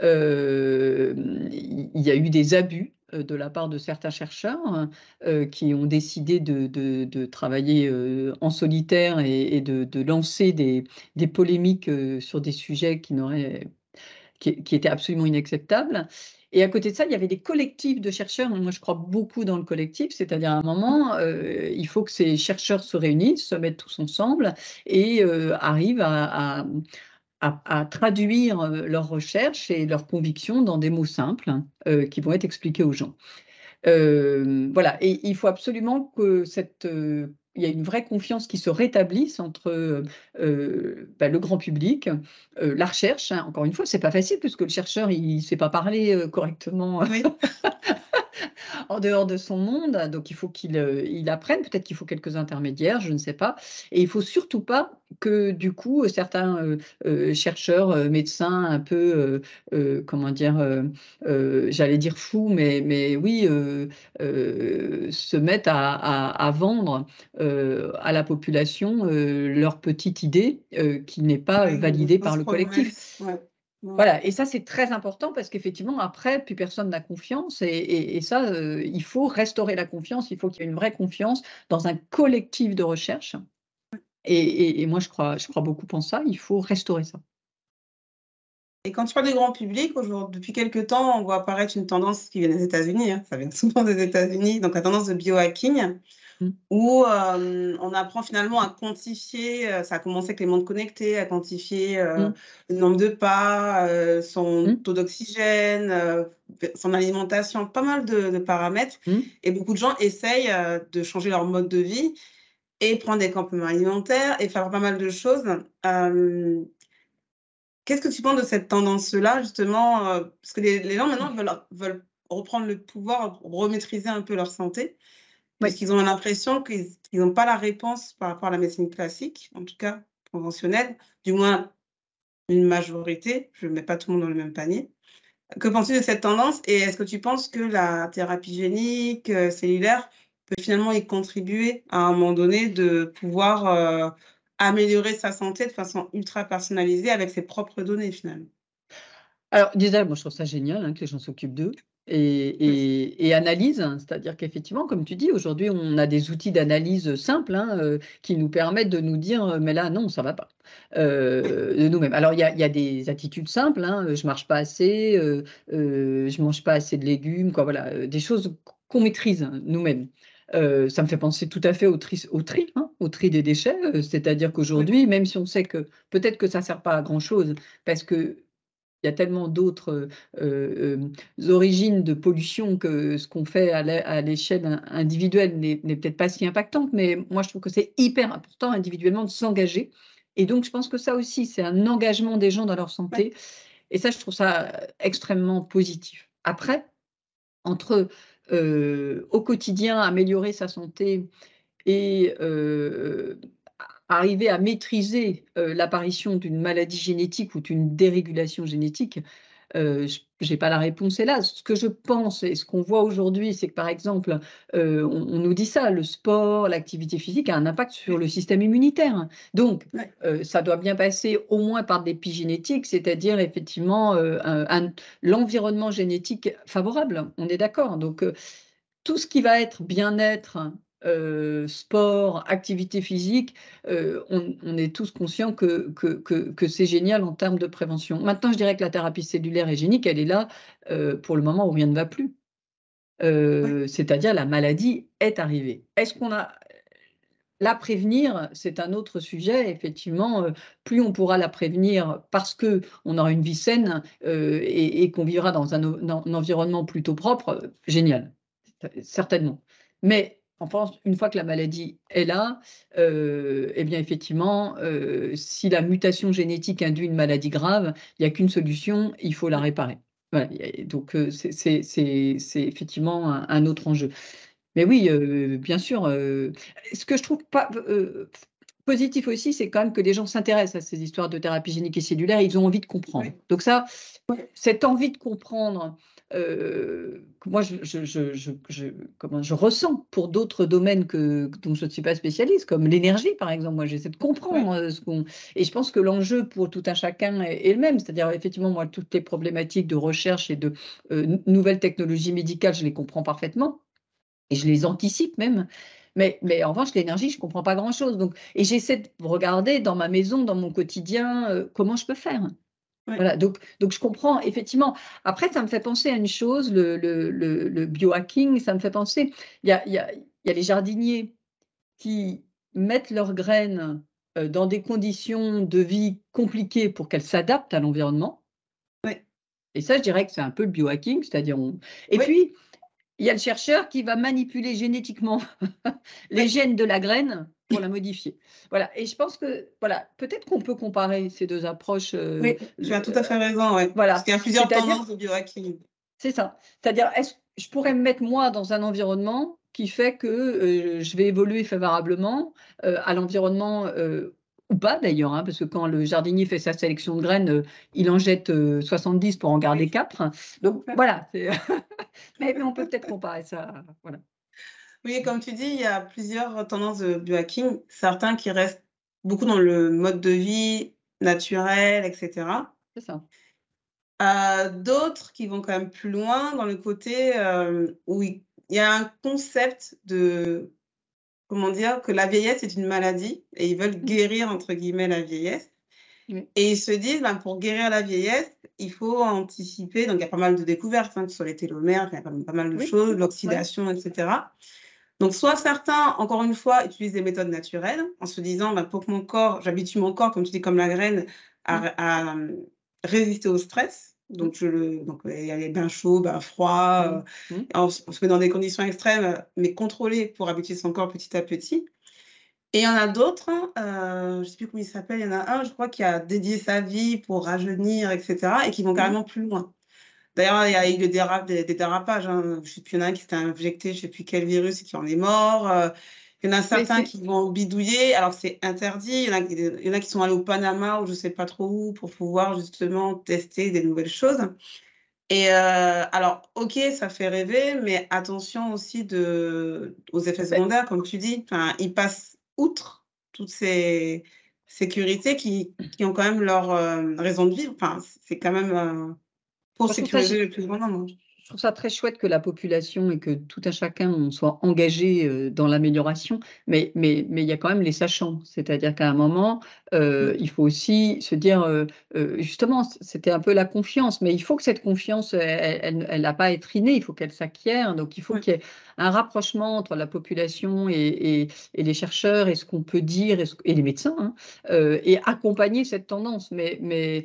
il y a eu des abus euh, de la part de certains chercheurs euh, qui ont décidé de, travailler euh, en solitaire et, de, lancer des, polémiques sur des sujets qui, qui, étaient absolument inacceptables. Et à côté de ça, il y avait des collectifs de chercheurs. Moi, je crois beaucoup dans le collectif, c'est-à-dire à un moment, il faut que ces chercheurs se réunissent, se mettent tous ensemble et arrivent à, traduire euh, leurs recherches et leurs convictions dans des mots simples euh, qui vont être expliqués aux gens. Euh, voilà, et il faut absolument que cette, il y a une vraie confiance qui se rétablisse entre bah, le grand public, la recherche. Hein. Encore une fois, c'est pas facile puisque le chercheur il ne sait pas parler correctement. Oui. en dehors de son monde. Donc, il faut qu'il euh, il apprenne. Peut-être qu'il faut quelques intermédiaires, je ne sais pas. Et il faut surtout pas que, du coup, certains euh, euh, chercheurs, médecins, un peu, comment dire, j'allais dire fous, mais, mais oui, se mettent à, vendre à la population leur petite idée qui n'est pas validée par le collectif. Voilà, et ça c'est très important parce qu'effectivement après, plus personne n'a confiance et, ça, euh, il faut restaurer la confiance, il faut qu'il y ait une vraie confiance dans un collectif de recherche. Et, moi je crois, je crois beaucoup en ça, il faut restaurer ça. Et quand tu parles du grand public, depuis quelques temps, on voit apparaître une tendance qui vient des États-Unis, hein, ça vient souvent des États-Unis, donc la tendance de biohacking. Mmh. où euh, on apprend finalement à quantifier, euh, ça a commencé avec les montres connectées, à quantifier euh, mmh. le nombre de pas, son mmh. taux d'oxygène, son alimentation, pas mal de, paramètres. Et beaucoup de gens essayent de changer leur mode de vie et prendre des compléments alimentaires et faire pas mal de choses. Qu'est-ce que tu penses de cette tendance-là, justement Parce que les, gens maintenant veulent, veulent reprendre le pouvoir, remaîtriser un peu leur santé. Parce qu'ils ont l'impression qu'ils n'ont pas la réponse par rapport à la médecine classique, en tout cas conventionnelle, du moins une majorité, je ne mets pas tout le monde dans le même panier. Que penses-tu de cette tendance et est-ce que tu penses que la thérapie génique, euh, cellulaire, peut finalement y contribuer à un moment donné de pouvoir euh, améliorer sa santé de façon ultra personnalisée avec ses propres données finalement? Alors, déjà, moi, je trouve ça génial hein, que les gens s'occupent d'eux et, et, analyse, hein. c'est-à-dire qu'effectivement, comme tu dis, aujourd'hui, on a des outils d'analyse simples hein, euh, qui nous permettent de nous dire, euh, mais là, non, ça va pas, euh, de nous-mêmes. Alors, il y, a, des attitudes simples, hein, je marche pas assez, euh, je mange pas assez de légumes, quoi, voilà, des choses qu'on maîtrise nous-mêmes. ça me fait penser tout à fait au tri, au tri, au tri des déchets, c'est-à-dire qu'aujourd'hui, même si on sait que peut-être que ça ne sert pas à grand-chose, parce que il y a tellement d'autres origines de pollution que ce qu'on fait à l'échelle individuelle n'est peut-être pas si impactante, mais moi je trouve que c'est hyper important individuellement de s'engager. Et donc je pense que ça aussi, c'est un engagement des gens dans leur santé. Et ça, je trouve ça extrêmement positif. Après, entre au quotidien améliorer sa santé et arriver à maîtriser l'apparition d'une maladie génétique ou d'une dérégulation génétique, je n'ai pas la réponse là. Ce que je pense et ce qu'on voit aujourd'hui, c'est que par exemple, on, nous dit ça, le sport, l'activité physique a un impact sur le système immunitaire. Donc, ça doit bien passer au moins par des épigénétiques, c'est-à-dire effectivement l'environnement génétique favorable. On est d'accord. Donc, tout ce qui va être bien-être euh, sport, activité physique, euh, on, est tous conscients que, que, c'est génial en termes de prévention. Maintenant, je dirais que la thérapie cellulaire et génique, elle est là euh, pour le moment où rien ne va plus. C'est-à-dire la maladie est arrivée. Est-ce qu'on a la prévenir, c'est un autre sujet. Effectivement, plus on pourra la prévenir parce que on aura une vie saine et, qu'on vivra dans un, un, environnement plutôt propre, génial, certainement. Mais en France, une fois que la maladie est là, euh, eh bien effectivement, euh, si la mutation génétique induit une maladie grave, il n'y a qu'une solution, il faut la réparer. donc euh, c'est effectivement un, autre enjeu. Mais oui, bien sûr, ce que je trouve pas positif aussi, c'est quand même que les gens s'intéressent à ces histoires de thérapie génique et cellulaire, ils ont envie de comprendre. Donc ça, cette envie de comprendre, euh, moi, je, je, je, comment, je, ressens pour d'autres domaines que, dont je ne suis pas spécialiste, comme l'énergie, par exemple. Moi, j'essaie de comprendre euh, ce qu'on. Et je pense que l'enjeu pour tout un chacun est, le même. C'est-à-dire, effectivement, moi, toutes les problématiques de recherche et de euh, nouvelles technologies médicales, je les comprends parfaitement. Et je les anticipe même. Mais, mais, en revanche, l'énergie, je ne comprends pas grand-chose. Donc, et j'essaie de regarder dans ma maison, dans mon quotidien, comment je peux faire. Voilà, donc, donc je comprends effectivement. Après, ça me fait penser à une chose, le, le, le, biohacking, ça me fait penser, il y a, y, a, y a, les jardiniers qui mettent leurs graines euh, dans des conditions de vie compliquées pour qu'elles s'adaptent à l'environnement. Et ça, je dirais que c'est un peu le biohacking, c'est-à-dire on... Et puis, il y a le chercheur qui va manipuler génétiquement les gènes de la graine pour la modifier. Voilà. Et je pense que, voilà, peut-être qu'on peut comparer ces deux approches. Euh, oui, tu as tout à fait raison. Ouais. Voilà. Parce qu'il y a plusieurs tendances de biohacking. C'est ça. C'est-à-dire, est-ce je pourrais me mettre moi dans un environnement qui fait que euh, je vais évoluer favorablement euh, à l'environnement ou pas d'ailleurs, hein, parce que quand le jardinier fait sa sélection de graines, il en jette 70 pour en garder 4. Donc voilà, mais, mais, on peut peut-être comparer ça. Voilà. Oui, comme tu dis, il y a plusieurs tendances de biohacking. Certains qui restent beaucoup dans le mode de vie naturel, etc. C'est ça. Euh, d'autres qui vont quand même plus loin dans le côté euh, où il y a un concept de, comment dire, que la vieillesse est une maladie et ils veulent mmh. guérir, entre guillemets, la vieillesse. Et ils se disent, ben, pour guérir la vieillesse, il faut anticiper. Donc, il y a pas mal de découvertes, hein, sur les télomères, il y a pas, mal de choses, l'oxydation, etc. Donc, soit certains, encore une fois, utilisent des méthodes naturelles en se disant, bah, pour que mon corps, j'habitue mon corps, comme tu dis, comme la graine, à, mmh. euh, résister au stress. Donc, je le, donc, il y a les bains chauds, bains froids. Mmh. Euh, mmh. on, se met dans des conditions extrêmes, mais contrôlées pour habituer son corps petit à petit. Et il y en a d'autres, euh, je ne sais plus comment il s'appelle, il y en a un, je crois, qui a dédié sa vie pour rajeunir, etc., et qui vont carrément plus loin. D'ailleurs, il y a eu des, dérapages. Hein. Je sais plus, il y en a un qui s'était injecté, je ne sais plus quel virus et qui en est mort. Euh. il y en a certains qui vont bidouiller, alors c'est interdit. Il y, en a, qui sont allés au Panama ou je ne sais pas trop où pour pouvoir justement tester des nouvelles choses. Et euh, alors, ok, ça fait rêver, mais attention aussi de, aux effets secondaires, comme tu dis. Enfin, ils passent outre toutes ces sécurités qui, qui ont quand même leur euh, raison de vivre. Enfin, c'est quand même pour sécuriser le plus grand nombre. Je trouve ça très chouette que la population et que tout un chacun soit engagé euh, dans l'amélioration, mais, mais, mais il y a quand même les sachants. C'est-à-dire qu'à un moment, euh, il faut aussi se dire, euh, justement, c'était un peu la confiance, mais il faut que cette confiance, elle n'a pas à être innée, il faut qu'elle s'acquiert. Donc il faut qu'il y ait un rapprochement entre la population et, et, les chercheurs et ce qu'on peut dire et, les médecins, hein, et accompagner cette tendance. Mais, mais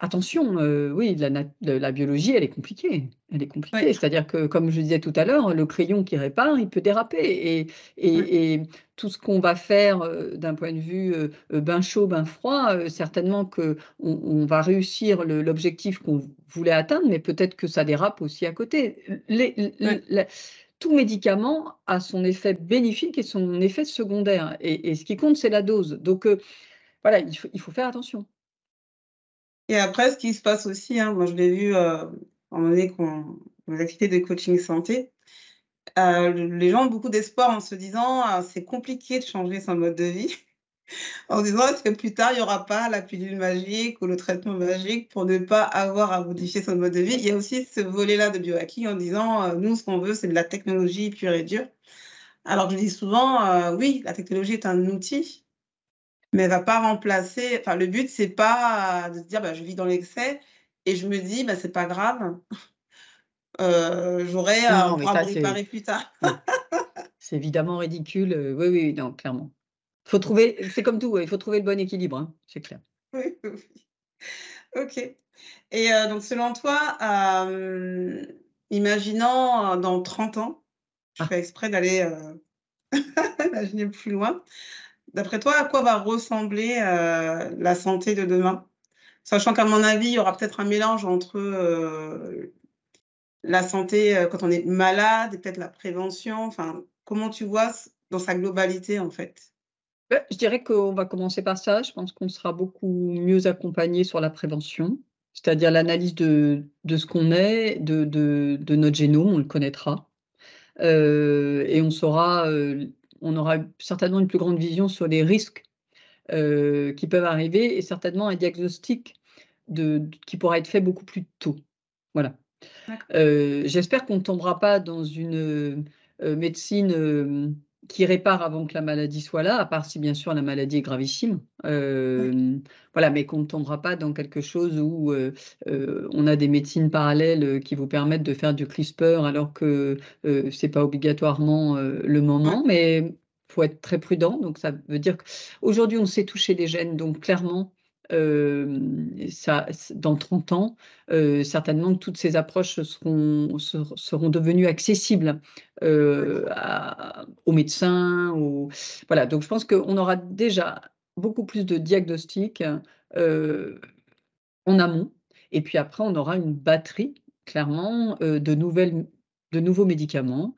Attention, euh, oui, la, biologie, elle est compliquée. Elle est compliquée. C'est-à-dire que, comme je disais tout à l'heure, le crayon qui répare, il peut déraper. Et, tout ce qu'on va faire euh, d'un point de vue euh, bain chaud, bain froid, certainement qu'on on va réussir l'objectif qu'on voulait atteindre, mais peut-être que ça dérape aussi à côté. tout médicament a son effet bénéfique et son effet secondaire. Et, ce qui compte, c'est la dose. Donc, voilà, il faut faire attention. Et après, ce qui se passe aussi, hein, moi je l'ai vu euh, en donné qu'on les activités de coaching santé, euh, les gens ont beaucoup d'espoir en se disant ah, c'est compliqué de changer son mode de vie. en disant est-ce que plus tard il n'y aura pas la pilule magique ou le traitement magique pour ne pas avoir à modifier son mode de vie? Il y a aussi ce volet-là de biohacking en disant euh, nous ce qu'on veut c'est de la technologie pure et dure. Alors je dis souvent euh, oui la technologie est un outil, mais elle va pas remplacer. Enfin, le but, c'est pas de se dire, bah, je vis dans l'excès et je me dis, bah, c'est pas grave. Euh, J'aurai à réparer plus tard. c'est évidemment ridicule. Euh, oui, oui, non, clairement. Faut trouver, c'est comme tout, il faut trouver le bon équilibre, hein, c'est clair. Oui, oui. Ok. Et euh, donc, selon toi, euh, imaginant dans 30 ans, je ah. fais exprès d'aller imaginer plus loin, D'après toi, à quoi va ressembler euh, la santé de demain? Sachant qu'à mon avis, il y aura peut-être un mélange entre euh, la santé euh, quand on est malade et peut-être la prévention. Enfin, comment tu vois dans sa globalité, en fait? Bah, je dirais qu'on va commencer par ça. Je pense qu'on sera beaucoup mieux accompagné sur la prévention, c'est-à-dire l'analyse de, ce qu'on est, de, notre génome, on le connaîtra. Et on saura, on aura certainement une plus grande vision sur les risques euh, qui peuvent arriver et certainement un diagnostic de, qui pourra être fait beaucoup plus tôt. Voilà. J'espère qu'on ne tombera pas dans une médecine qui répare avant que la maladie soit là, à part si bien sûr la maladie est gravissime. Euh, voilà, mais qu'on ne tombera pas dans quelque chose où euh, euh, on a des médecines parallèles qui vous permettent de faire du CRISPR alors que ce n'est pas obligatoirement le moment, mais il faut être très prudent. Donc ça veut dire qu'aujourd'hui on sait toucher les gènes, donc clairement ça, dans 30 ans, certainement que toutes ces approches seront, seront devenues accessibles aux médecins. Aux... Voilà, donc je pense qu'on aura déjà beaucoup plus de diagnostics en amont. Et puis après, on aura une batterie, clairement, de, nouvelles, de nouveaux médicaments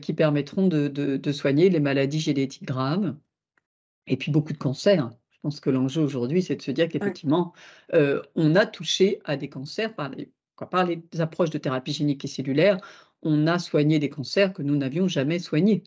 qui permettront de, de soigner les maladies génétiques graves et puis beaucoup de cancers pense que l'enjeu aujourd'hui, c'est de se dire qu'effectivement, on a touché à des cancers par les, par les approches de thérapie génique et cellulaire, on a soigné des cancers que nous n'avions jamais soignés.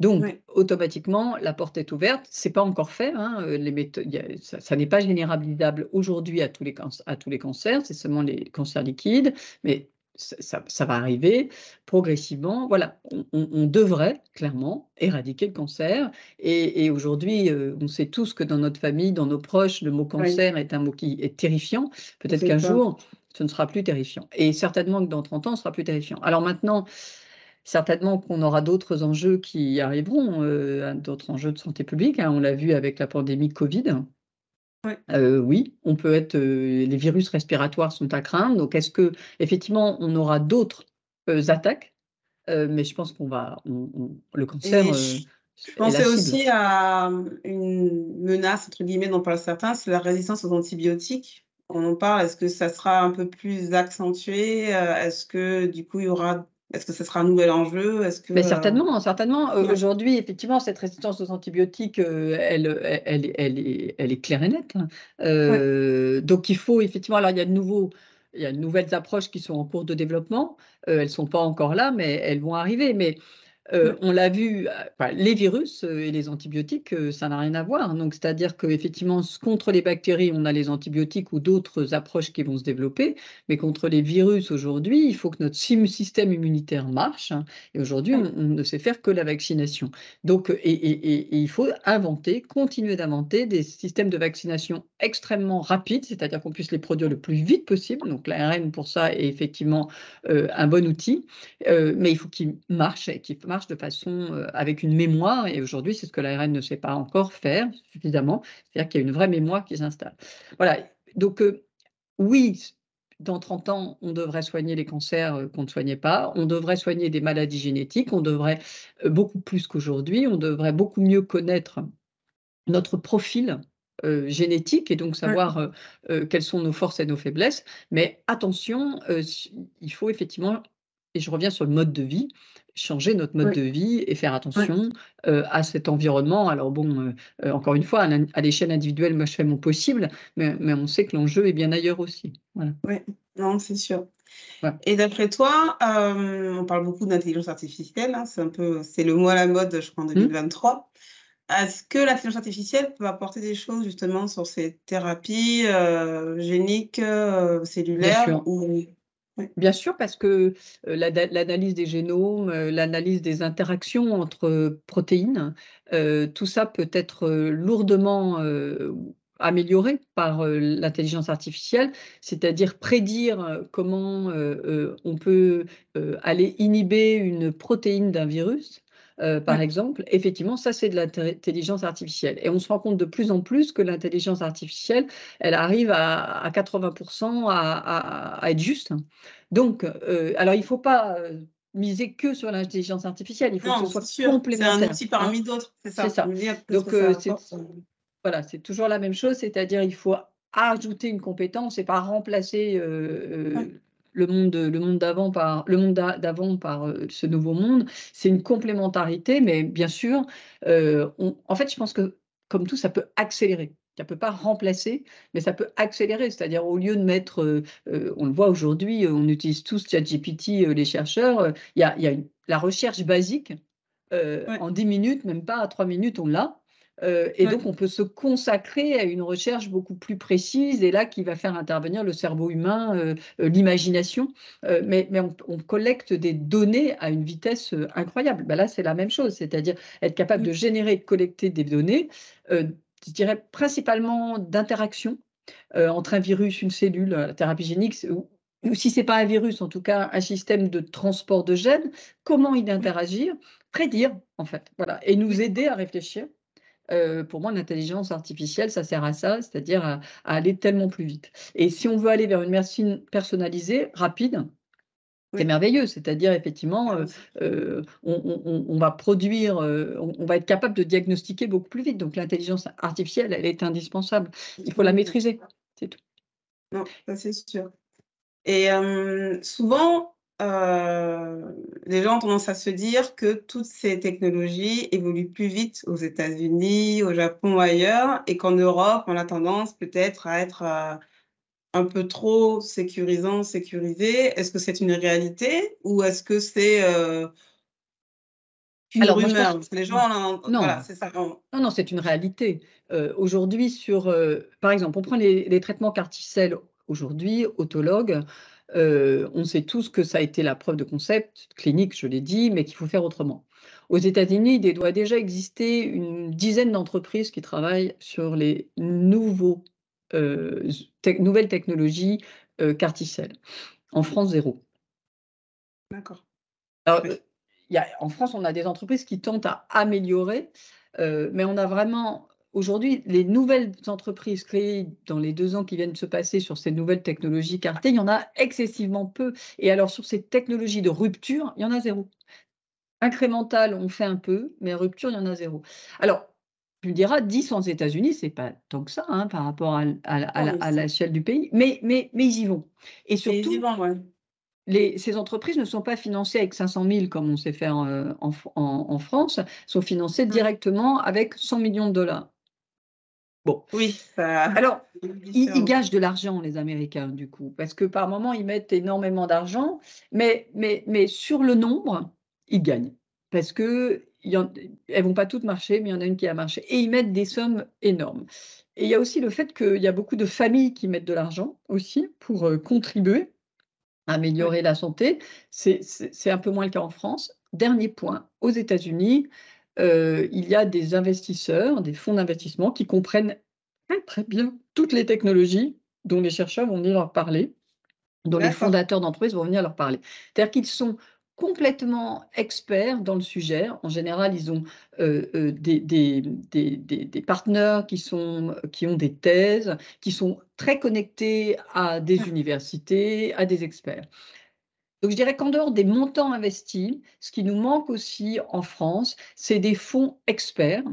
Donc, automatiquement, la porte est ouverte. Ce n'est pas encore fait. Hein, les méthodes, ça, n'est pas généralisable aujourd'hui à, tous les à tous les cancers, c'est seulement les cancers liquides. Mais ça, va arriver progressivement. Voilà, on, devrait clairement éradiquer le cancer. Et, aujourd'hui, euh, on sait tous que dans notre famille, dans nos proches, le mot cancer est un mot qui est terrifiant. Peut-être qu'un jour, ce ne sera plus terrifiant. Et certainement que dans 30 ans, ce sera plus terrifiant. Alors maintenant, certainement qu'on aura d'autres enjeux qui arriveront, euh, d'autres enjeux de santé publique. Hein. On l'a vu avec la pandémie Covid. Oui. on peut être. les virus respiratoires sont à craindre. Donc, est-ce que effectivement, on aura d'autres attaques? Mais je pense qu'on va. le cancer. je, pensais aussi à une menace entre guillemets dont parlent certains, c'est la résistance aux antibiotiques. On en parle. Est-ce que ça sera un peu plus accentué? Est-ce que du coup il y aura est-ce que ce sera un nouvel enjeu? Est-ce que, Mais certainement, certainement. Aujourd'hui, effectivement, cette résistance aux antibiotiques, elle, elle, elle, est, elle, est, claire et nette. Hein. Donc, il faut effectivement. Alors, il y a de nouveaux. Il y a de nouvelles approches qui sont en cours de développement. elles ne sont pas encore là, mais elles vont arriver. Mais euh, on l'a vu, euh, les virus euh, et les antibiotiques, ça n'a rien à voir. Donc, c'est-à-dire qu'effectivement, contre les bactéries, on a les antibiotiques ou d'autres approches qui vont se développer, mais contre les virus aujourd'hui, il faut que notre système immunitaire marche. Hein, et aujourd'hui, on, ne sait faire que la vaccination. Donc, et, il faut inventer, continuer d'inventer des systèmes de vaccination extrêmement rapides, c'est-à-dire qu'on puisse les produire le plus vite possible. Donc, l'ARN pour ça est effectivement un bon outil, mais il faut qu'il marche et qu'il marche de façon euh, avec une mémoire. Et aujourd'hui, c'est ce que l'ARN ne sait pas encore faire suffisamment. C'est-à-dire qu'il y a une vraie mémoire qui s'installe. Voilà. Donc, euh, oui, dans 30 ans, on devrait soigner les cancers euh, qu'on ne soignait pas, on devrait soigner des maladies génétiques, on devrait beaucoup plus qu'aujourd'hui, on devrait beaucoup mieux connaître notre profil génétique et donc savoir quelles sont nos forces et nos faiblesses. Mais attention, il faut effectivement, et je reviens sur le mode de vie, changer notre mode de vie et faire attention à cet environnement. Alors bon, encore une fois, à l'échelle individuelle, moi je fais mon possible, mais, mais on sait que l'enjeu est bien ailleurs aussi. Voilà. Oui, non, c'est sûr. Et d'après toi, on parle beaucoup d'intelligence artificielle, hein, c'est un peu, c'est le mot à la mode, je crois, en 2023. Mmh. Est-ce que l'intelligence artificielle peut apporter des choses justement sur ces thérapies géniques, cellulaires ou Bien sûr, parce que l'analyse des génomes, l'analyse des interactions entre protéines, tout ça peut être lourdement amélioré par l'intelligence artificielle, c'est-à-dire prédire comment on peut aller inhiber une protéine d'un virus euh, par exemple, effectivement, ça, c'est de l'intelligence artificielle. Et on se rend compte de plus en plus que l'intelligence artificielle, elle arrive à, 80% à, être juste. Donc, euh, alors, il ne faut pas euh, miser que sur l'intelligence artificielle, il faut que ce soit complémentaire. C'est un outil parmi hein. d'autres, c'est ça. ça. Donc, voilà, c'est toujours la même chose, c'est-à-dire il faut ajouter une compétence et pas remplacer le monde, le monde d'avant par le monde d'avant par euh, ce nouveau monde. C'est une complémentarité, mais bien sûr, euh, en fait, je pense que comme tout, ça peut accélérer. Ça ne peut pas remplacer, mais ça peut accélérer. C'est-à-dire, au lieu de mettre, euh, on le voit aujourd'hui, on utilise tous ChatGPT, les chercheurs, il y a, y a la recherche basique. En 10 minutes, même pas à 3 minutes, on l'a. Euh, et donc, on peut se consacrer à une recherche beaucoup plus précise et là qui va faire intervenir le cerveau humain, euh, euh, l'imagination. mais, mais on, collecte des données à une vitesse incroyable. Ben là, c'est la même chose, c'est-à-dire être capable de générer et de collecter des données, je dirais principalement d'interaction entre un virus, une cellule, la thérapie génique, ou, ou si ce n'est pas un virus, en tout cas un système de transport de gènes, comment il interagir, prédire en fait, voilà, et nous aider à réfléchir euh, pour moi, l'intelligence artificielle, ça sert à ça, c'est-à-dire à, aller tellement plus vite. Et si on veut aller vers une médecine personnalisée, rapide, c'est merveilleux, c'est-à-dire effectivement, euh, euh, on, va produire, on, va être capable de diagnostiquer beaucoup plus vite. Donc l'intelligence artificielle, elle est indispensable. Il faut la maîtriser, c'est tout. Non, ça c'est sûr. Et souvent, euh, les gens ont tendance à se dire que toutes ces technologies évoluent plus vite aux États-Unis, au Japon ou ailleurs, et qu'en Europe, on a tendance peut-être à être euh, un peu trop sécurisant, sécurisé. Est-ce que c'est une réalité ou est-ce que c'est euh, une rumeur? Les gens, non, c'est ça. Non, non, c'est une réalité. aujourd'hui, sur, par exemple, on prend les, les traitements carticelles aujourd'hui, autologues. Euh, on sait tous que ça a été la preuve de concept clinique, je l'ai dit, mais qu'il faut faire autrement. Aux États-Unis, il doit déjà exister une dizaine d'entreprises qui travaillent sur les nouveaux, euh, nouvelles technologies euh, carticelles. En France, zéro. D'accord. en France, on a des entreprises qui tentent à améliorer, mais on a vraiment Aujourd'hui, les nouvelles entreprises créées dans les deux ans qui viennent de se passer sur ces nouvelles technologies cartées, il y en a excessivement peu. Et alors, sur ces technologies de rupture, il y en a zéro. Incrémental, on fait un peu, mais rupture, il y en a zéro. Alors, tu me diras, 10 aux États-Unis, c'est pas tant que ça hein, par rapport à, à, l'échelle du pays, mais, mais, mais ils y vont. Et surtout, les, ces entreprises ne sont pas financées avec 500 000 comme on sait faire euh, en, en, France, sont financées mmh. directement avec 100 millions de dollars. Bon. Oui. Alors, ils, gagent de l'argent, les Américains, du coup, parce que par moment, ils mettent énormément d'argent, mais, mais, mais sur le nombre, ils gagnent. Parce que elles ne vont pas toutes marcher, mais il y en a une qui a marché. Et ils mettent des sommes énormes. Et il y a aussi le fait qu'il y a beaucoup de familles qui mettent de l'argent aussi pour euh, contribuer à améliorer la santé. C'est un peu moins le cas en France. Dernier point, aux États-Unis, euh, il y a des investisseurs, des fonds d'investissement qui comprennent très, bien toutes les technologies dont les chercheurs vont venir leur parler, dont les fondateurs d'entreprises vont venir leur parler. C'est-à-dire qu'ils sont complètement experts dans le sujet. En général, ils ont euh, euh, des, des, des, partenaires qui, sont, qui ont des thèses, qui sont très connectés à des universités, à des experts. Donc, je dirais qu'en dehors des montants investis, ce qui nous manque aussi en France, c'est des fonds experts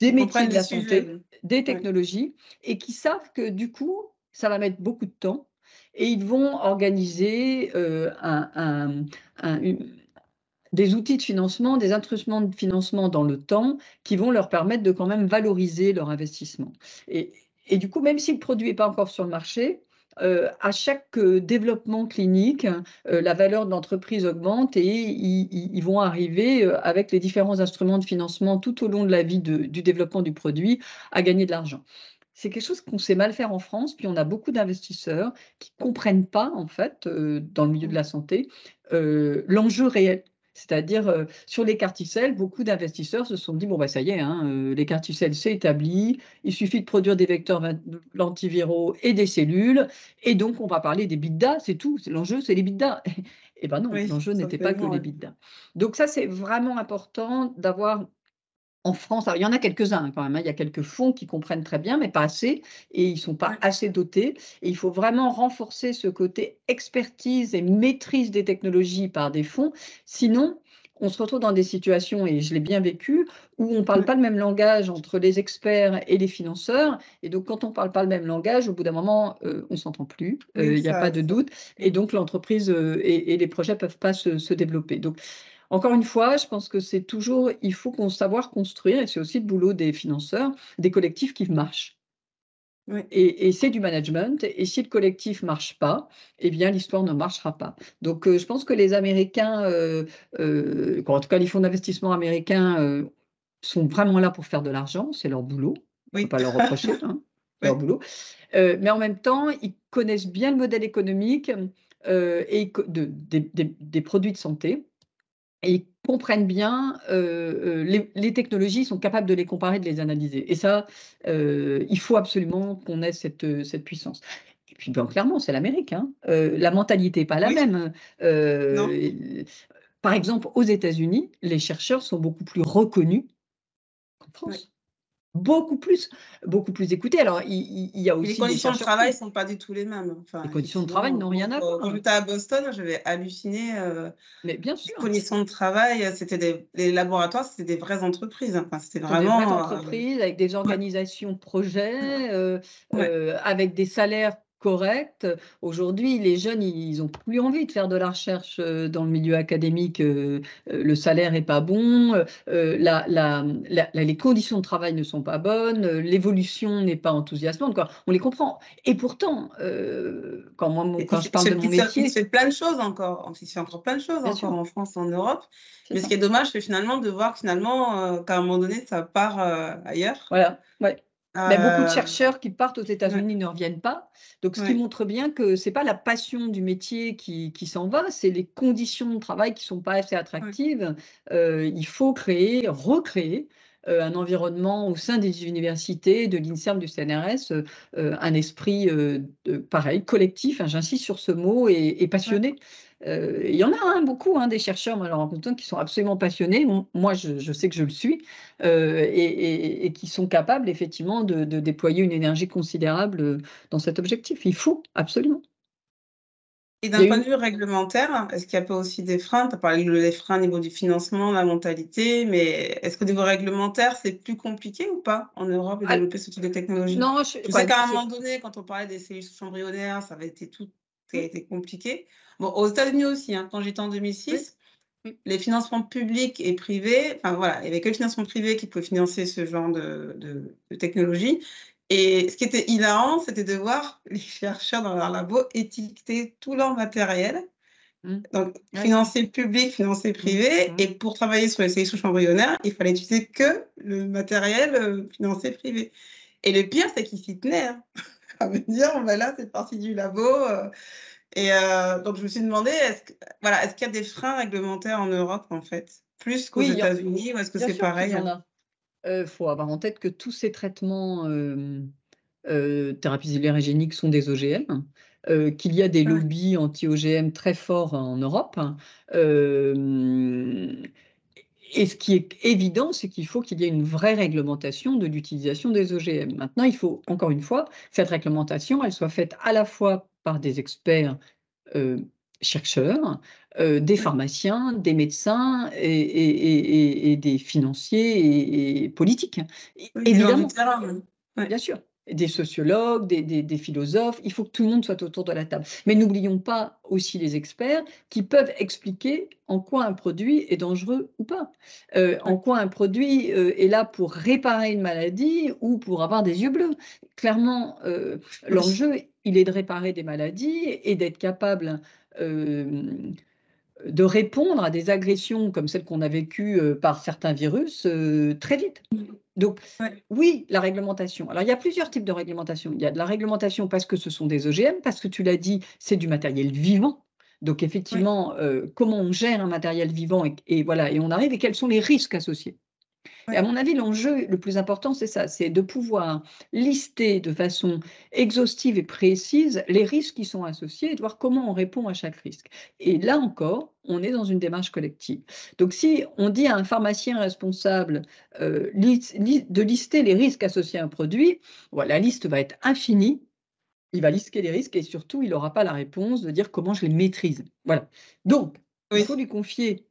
des métiers de la santé, des technologies, et qui savent que du coup, ça va mettre beaucoup de temps, et ils vont organiser euh, des outils de financement, des instruments de financement dans le temps qui vont leur permettre de quand même valoriser leur investissement. Et, et du coup, même si le produit n'est pas encore sur le marché, euh, à chaque euh, développement clinique, euh, la valeur de l'entreprise augmente et ils, vont arriver avec les différents instruments de financement tout au long de la vie du développement du produit à gagner de l'argent. C'est quelque chose qu'on sait mal faire en France, puis on a beaucoup d'investisseurs qui ne comprennent pas, en fait, dans le milieu de la santé, l'enjeu réel c'est-à-dire, euh, sur les carticelles, beaucoup d'investisseurs se sont dit, bon, bah, ça y est, hein, euh, les carticelles, c'est établi, il suffit de produire des vecteurs antiviraux et des cellules, et donc on va parler des biddas, c'est tout, l'enjeu, c'est les biddas. Eh bien non, l'enjeu n'était pas que les biddas. Donc ça, c'est vraiment important d'avoir en France, il y en a quelques-uns quand même, hein. il y a quelques fonds qui comprennent très bien, mais pas assez, et ils ne sont pas assez dotés. Et il faut vraiment renforcer ce côté expertise et maîtrise des technologies par des fonds. Sinon, on se retrouve dans des situations, et je l'ai bien vécu, où on ne parle pas le même langage entre les experts et les financeurs. Et donc, quand on ne parle pas le même langage, au bout d'un moment, euh, on ne s'entend plus, euh, il n'y a pas de doute. Et donc, l'entreprise euh, et, les projets ne peuvent pas se, se développer. Donc, encore une fois, je pense que c'est toujours, il faut qu'on savoir construire, et c'est aussi le boulot des financeurs, des collectifs qui marchent. Et, c'est du management. Et si le collectif ne marche pas, eh bien, l'histoire ne marchera pas. Donc, euh, je pense que les Américains, euh, euh, en tout cas les fonds d'investissement américains, sont vraiment là pour faire de l'argent. C'est leur boulot. On ne peut pas leur reprocher. Hein, leur boulot. mais en même temps, ils connaissent bien le modèle économique et de, des produits de santé et comprennent bien euh, euh, les, technologies, sont capables de les comparer, de les analyser. Et ça, euh, il faut absolument qu'on ait cette, cette puissance. Et puis, ben, clairement, c'est l'Amérique. Hein. la mentalité n'est pas la même. par exemple, aux États-Unis, les chercheurs sont beaucoup plus reconnus qu'en France beaucoup plus, beaucoup plus écouté. Alors, il, y a aussi. Les conditions de travail ne sont pas du tout les mêmes. Enfin, les conditions de travail n'ont rien à voir. Quand j'étais à Boston, j'avais halluciné. Euh, Mais bien sûr. Les conditions de travail, c'était des les laboratoires, c'était des vraies entreprises. Enfin, c'était vraiment. Des vraies euh, entreprises avec des organisations projets, euh, avec des salaires Aujourd'hui, les jeunes, ils n'ont plus envie de faire de la recherche euh, dans le milieu académique. Euh, euh, le salaire n'est pas bon, les conditions de travail ne sont pas bonnes, l'évolution n'est pas enthousiasmante. Quoi. On les comprend. Et pourtant, quand, moi, quand je parle de mon métier... Il se fait plein de choses encore. Il se fait encore plein de choses encore en France, en Europe. Mais ce qui est dommage, c'est finalement de voir finalement qu'à un moment donné, ça part ailleurs. Voilà, ouais. Mais beaucoup de euh, chercheurs qui partent aux États-Unis ne reviennent pas. Donc, ce qui montre bien que ce n'est pas la passion du métier qui, qui s'en va, c'est les conditions de travail qui ne sont pas assez attractives. Euh, il faut créer, recréer euh, un environnement au sein des universités, de l'INSERM, du CNRS, un esprit pareil, collectif, hein, j'insiste sur ce mot, et, passionné. Euh, il y en a hein, beaucoup, hein, des chercheurs, malheureusement, qui sont absolument passionnés. Moi, je, sais que je le suis, euh, et, qui sont capables, effectivement, de, déployer une énergie considérable euh, dans cet objectif. Il faut, absolument. Et d'un point de vue réglementaire, est-ce qu'il y a pas aussi des freins? Tu as parlé des freins au niveau du financement, la mentalité, mais est-ce qu'au niveau réglementaire, c'est plus compliqué ou pas en Europe de ah, développer ce type de technologie? Non, je, je sais qu'à un moment donné, quand on parlait des cellules embryonnaires, ça avait été tout été compliqué. Bon, aux États-Unis aussi, hein, quand j'étais en 2006, les financements publics et privés, enfin voilà, il n'y avait que le financement privé qui pouvait financer ce genre de, de, technologie. Et ce qui était hilarant, c'était de voir les chercheurs dans leur labo étiqueter tout leur matériel. Mmh. Donc, financé public, financé privé. Mmh. Et pour travailler sur les cellules souches embryonnaires, il fallait utiliser que le matériel euh, financé privé. Et le pire, c'est qu'ils s'y tenaient. Hein. à me dire, ben là, c'est parti du labo. Euh, et euh, donc, je me suis demandé, est-ce voilà, est qu'il y a des freins réglementaires en Europe, en fait, plus qu'aux États-Unis, ou est-ce que c'est pareil Il euh, faut avoir en tête que tous ces traitements thérapies cellulaires et géniques sont des OGM. qu'il y a des lobbies anti-OGM très forts en Europe. Et ce qui est évident, c'est qu'il faut qu'il y ait une vraie réglementation de l'utilisation des OGM. Maintenant, il faut, encore une fois, cette réglementation, elle soit faite à la fois par des experts euh, chercheurs, euh, des pharmaciens, des médecins et, des financiers et, politiques. évidemment. Bien sûr des sociologues, des, philosophes, il faut que tout le monde soit autour de la table. Mais n'oublions pas aussi les experts qui peuvent expliquer en quoi un produit est dangereux ou pas, euh, en quoi un produit euh, est là pour réparer une maladie ou pour avoir des yeux bleus. Clairement, euh, l'enjeu, il est de réparer des maladies et d'être capable de répondre à des agressions comme celles qu'on a vécues par certains virus très vite. Donc, oui, la réglementation. Alors, il y a plusieurs types de réglementation. Il y a de la réglementation parce que ce sont des OGM, parce que tu l'as dit, c'est du matériel vivant. Donc, effectivement, euh, comment on gère un matériel vivant et, voilà, et on arrive et quels sont les risques associés? Et à mon avis, l'enjeu le plus important, c'est ça, c'est de pouvoir lister de façon exhaustive et précise les risques qui sont associés et de voir comment on répond à chaque risque. Et là encore, on est dans une démarche collective. Donc si on dit à un pharmacien responsable euh, de lister les risques associés à un produit, la liste va être infinie. Il va lister les risques et surtout, il n'aura pas la réponse de dire comment je les maîtrise. Voilà. Donc, il faut lui confier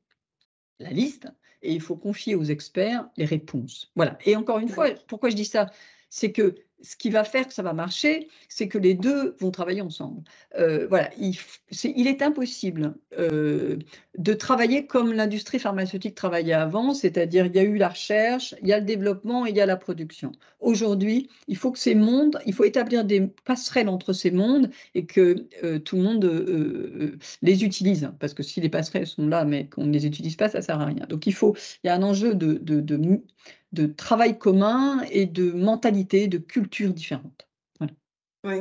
la liste et il faut confier aux experts les réponses. Voilà. Et encore une fois, pourquoi je dis ça? C'est que ce qui va faire que ça va marcher, c'est que les deux vont travailler ensemble. Euh, voilà, il, est, impossible euh, de travailler comme l'industrie pharmaceutique travaillait avant, c'est-à-dire il y a eu la recherche, il y a le développement et il y a la production. Aujourd'hui, il faut que ces mondes, il faut établir des passerelles entre ces mondes et que euh, tout le monde les utilise, parce que si les passerelles sont là mais qu'on ne les utilise pas, ça sert à rien. Donc il faut, il y a un enjeu de, de, de de travail commun et de mentalité, de culture différente. Oui.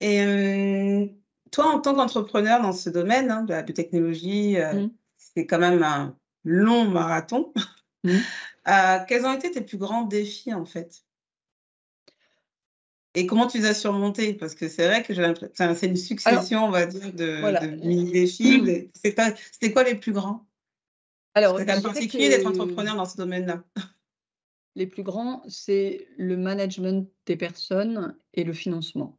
Et euh, toi, en tant qu'entrepreneur dans ce domaine hein, de la biotechnologie, euh, mmh. c'est quand même un long marathon. Mmh. Euh, quels ont été tes plus grands défis en fait? Et comment tu les as surmontés? Parce que c'est vrai que c'est une succession, on va dire, de, mini-défis. C'était quoi les plus grands? Alors, c'est particulier d'être entrepreneur dans ce domaine-là. Les plus grands, c'est le management des personnes et le financement.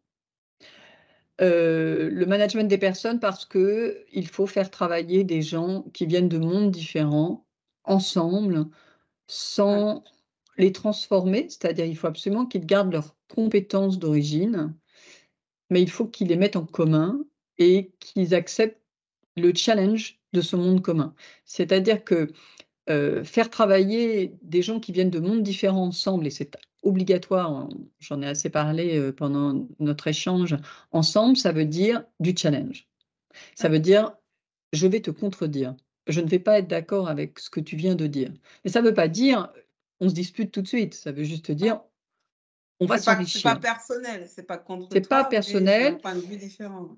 Euh, le management des personnes parce que il faut faire travailler des gens qui viennent de mondes différents ensemble sans les transformer, c'est-à-dire il faut absolument qu'ils gardent leurs compétences d'origine, mais il faut qu'ils les mettent en commun et qu'ils acceptent le challenge de ce monde commun. C'est-à-dire que euh, faire travailler des gens qui viennent de mondes différents ensemble, et c'est obligatoire, j'en ai assez parlé euh, pendant notre échange, ensemble, ça veut dire du challenge. Ça veut dire, je vais te contredire. Je ne vais pas être d'accord avec ce que tu viens de dire. Mais ça ne veut pas dire, on se dispute tout de suite. Ça veut juste dire, on va s'enrichir. C'est pas personnel, c'est pas contre. C'est pas personnel. un point de vue différent.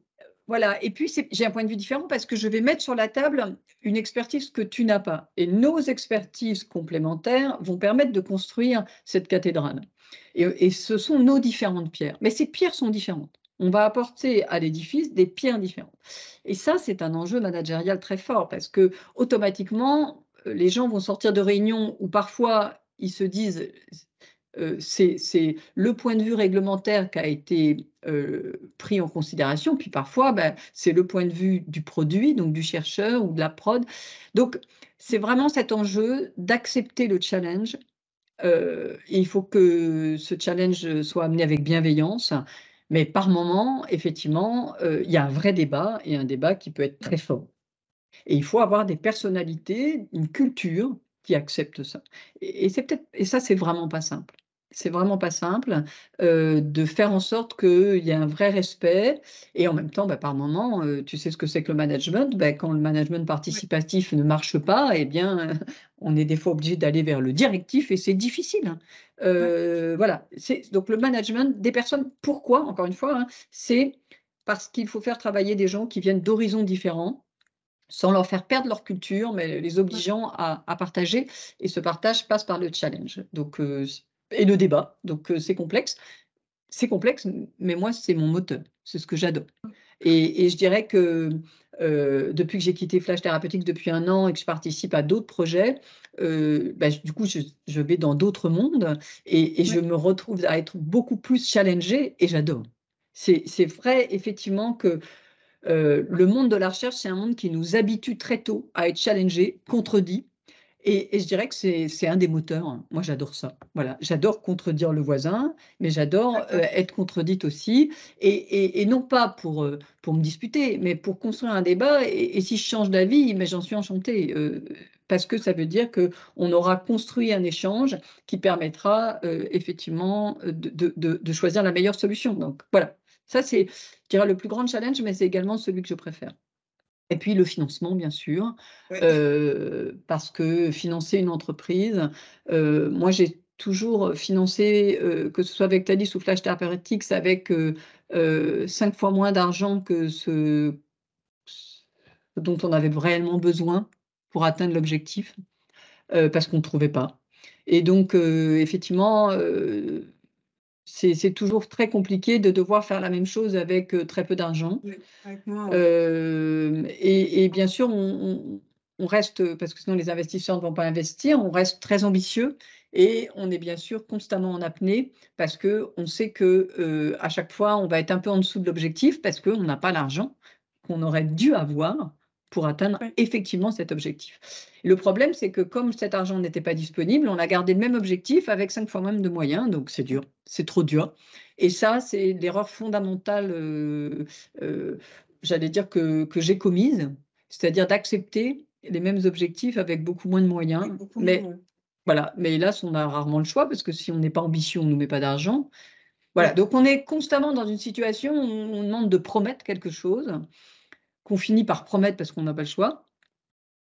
Voilà, et puis j'ai un point de vue différent parce que je vais mettre sur la table une expertise que tu n'as pas. Et nos expertises complémentaires vont permettre de construire cette cathédrale. Et, ce sont nos différentes pierres. Mais ces pierres sont différentes. On va apporter à l'édifice des pierres différentes. Et ça, c'est un enjeu managérial très fort parce que automatiquement, euh, les gens vont sortir de réunions où parfois ils se disent euh, c'est le point de vue réglementaire qui a été euh, pris en considération, puis parfois, ben, c'est le point de vue du produit, donc du chercheur ou de la prod. Donc, c'est vraiment cet enjeu d'accepter le challenge. Euh, il faut que ce challenge soit amené avec bienveillance, mais par moment, effectivement, il y a un vrai débat et un débat qui peut être très fort. Et il faut avoir des personnalités, une culture qui accepte ça. Et, et c'est peut-être, et ça, c'est vraiment pas simple c'est vraiment pas simple euh, de faire en sorte qu'il y ait un vrai respect et en même temps, bah, par moment, euh, tu sais ce que c'est que le management. Bah, quand le management participatif ne marche pas, eh bien, on est des fois obligé d'aller vers le directif et c'est difficile. Hein. Euh, voilà. Donc le management des personnes. Pourquoi Encore une fois, hein, c'est parce qu'il faut faire travailler des gens qui viennent d'horizons différents sans leur faire perdre leur culture, mais les obligeant à, partager. Et ce partage passe par le challenge. Donc, et le débat. Donc c'est complexe. C'est complexe, mais moi, c'est mon moteur. C'est ce que j'adore. Et, je dirais que depuis que j'ai quitté Flash Therapeutics depuis un an et que je participe à d'autres projets, bah, du coup, je, vais dans d'autres mondes et, je me retrouve à être beaucoup plus challengée et j'adore. C'est vrai, effectivement, que le monde de la recherche, c'est un monde qui nous habitue très tôt à être challengé, contredit, et, je dirais que c'est un des moteurs. Hein. Moi, j'adore ça. Voilà, j'adore contredire le voisin, mais j'adore euh, être contredite aussi. Et, non pas pour, euh, pour me disputer, mais pour construire un débat. Et, si je change d'avis, mais j'en suis enchantée. Euh, parce que ça veut dire qu'on aura construit un échange qui permettra effectivement de, de, choisir la meilleure solution. Donc voilà, ça c'est, je dirais, le plus grand challenge, mais c'est également celui que je préfère. Et puis le financement, bien sûr, euh, parce que financer une entreprise, euh, moi j'ai toujours financé, euh, que ce soit avec Tadis ou Flash Therapeutics, avec cinq fois moins d'argent que ce, dont on avait réellement besoin pour atteindre l'objectif, parce qu'on ne trouvait pas. Et donc, effectivement, c'est toujours très compliqué de devoir faire la même chose avec très peu d'argent. et, bien sûr, on, reste, parce que sinon les investisseurs ne vont pas investir, on reste très ambitieux et on est bien sûr constamment en apnée parce qu'on sait que à chaque fois, on va être un peu en dessous de l'objectif parce qu'on n'a pas l'argent qu'on aurait dû avoir pour atteindre effectivement cet objectif. Le problème, c'est que comme cet argent n'était pas disponible, on a gardé le même objectif avec cinq fois même de moyens, donc c'est dur, c'est trop dur. Et ça, c'est l'erreur fondamentale, euh, euh, j'allais dire, que, que j'ai commise, c'est-à-dire d'accepter les mêmes objectifs avec beaucoup moins de moyens. Mais voilà, mais hélas, on a rarement le choix parce que si on n'est pas ambitieux, on ne nous met pas d'argent. Voilà, donc on est constamment dans une situation où on demande de promettre quelque chose, qu'on finit par promettre parce qu'on n'a pas le choix.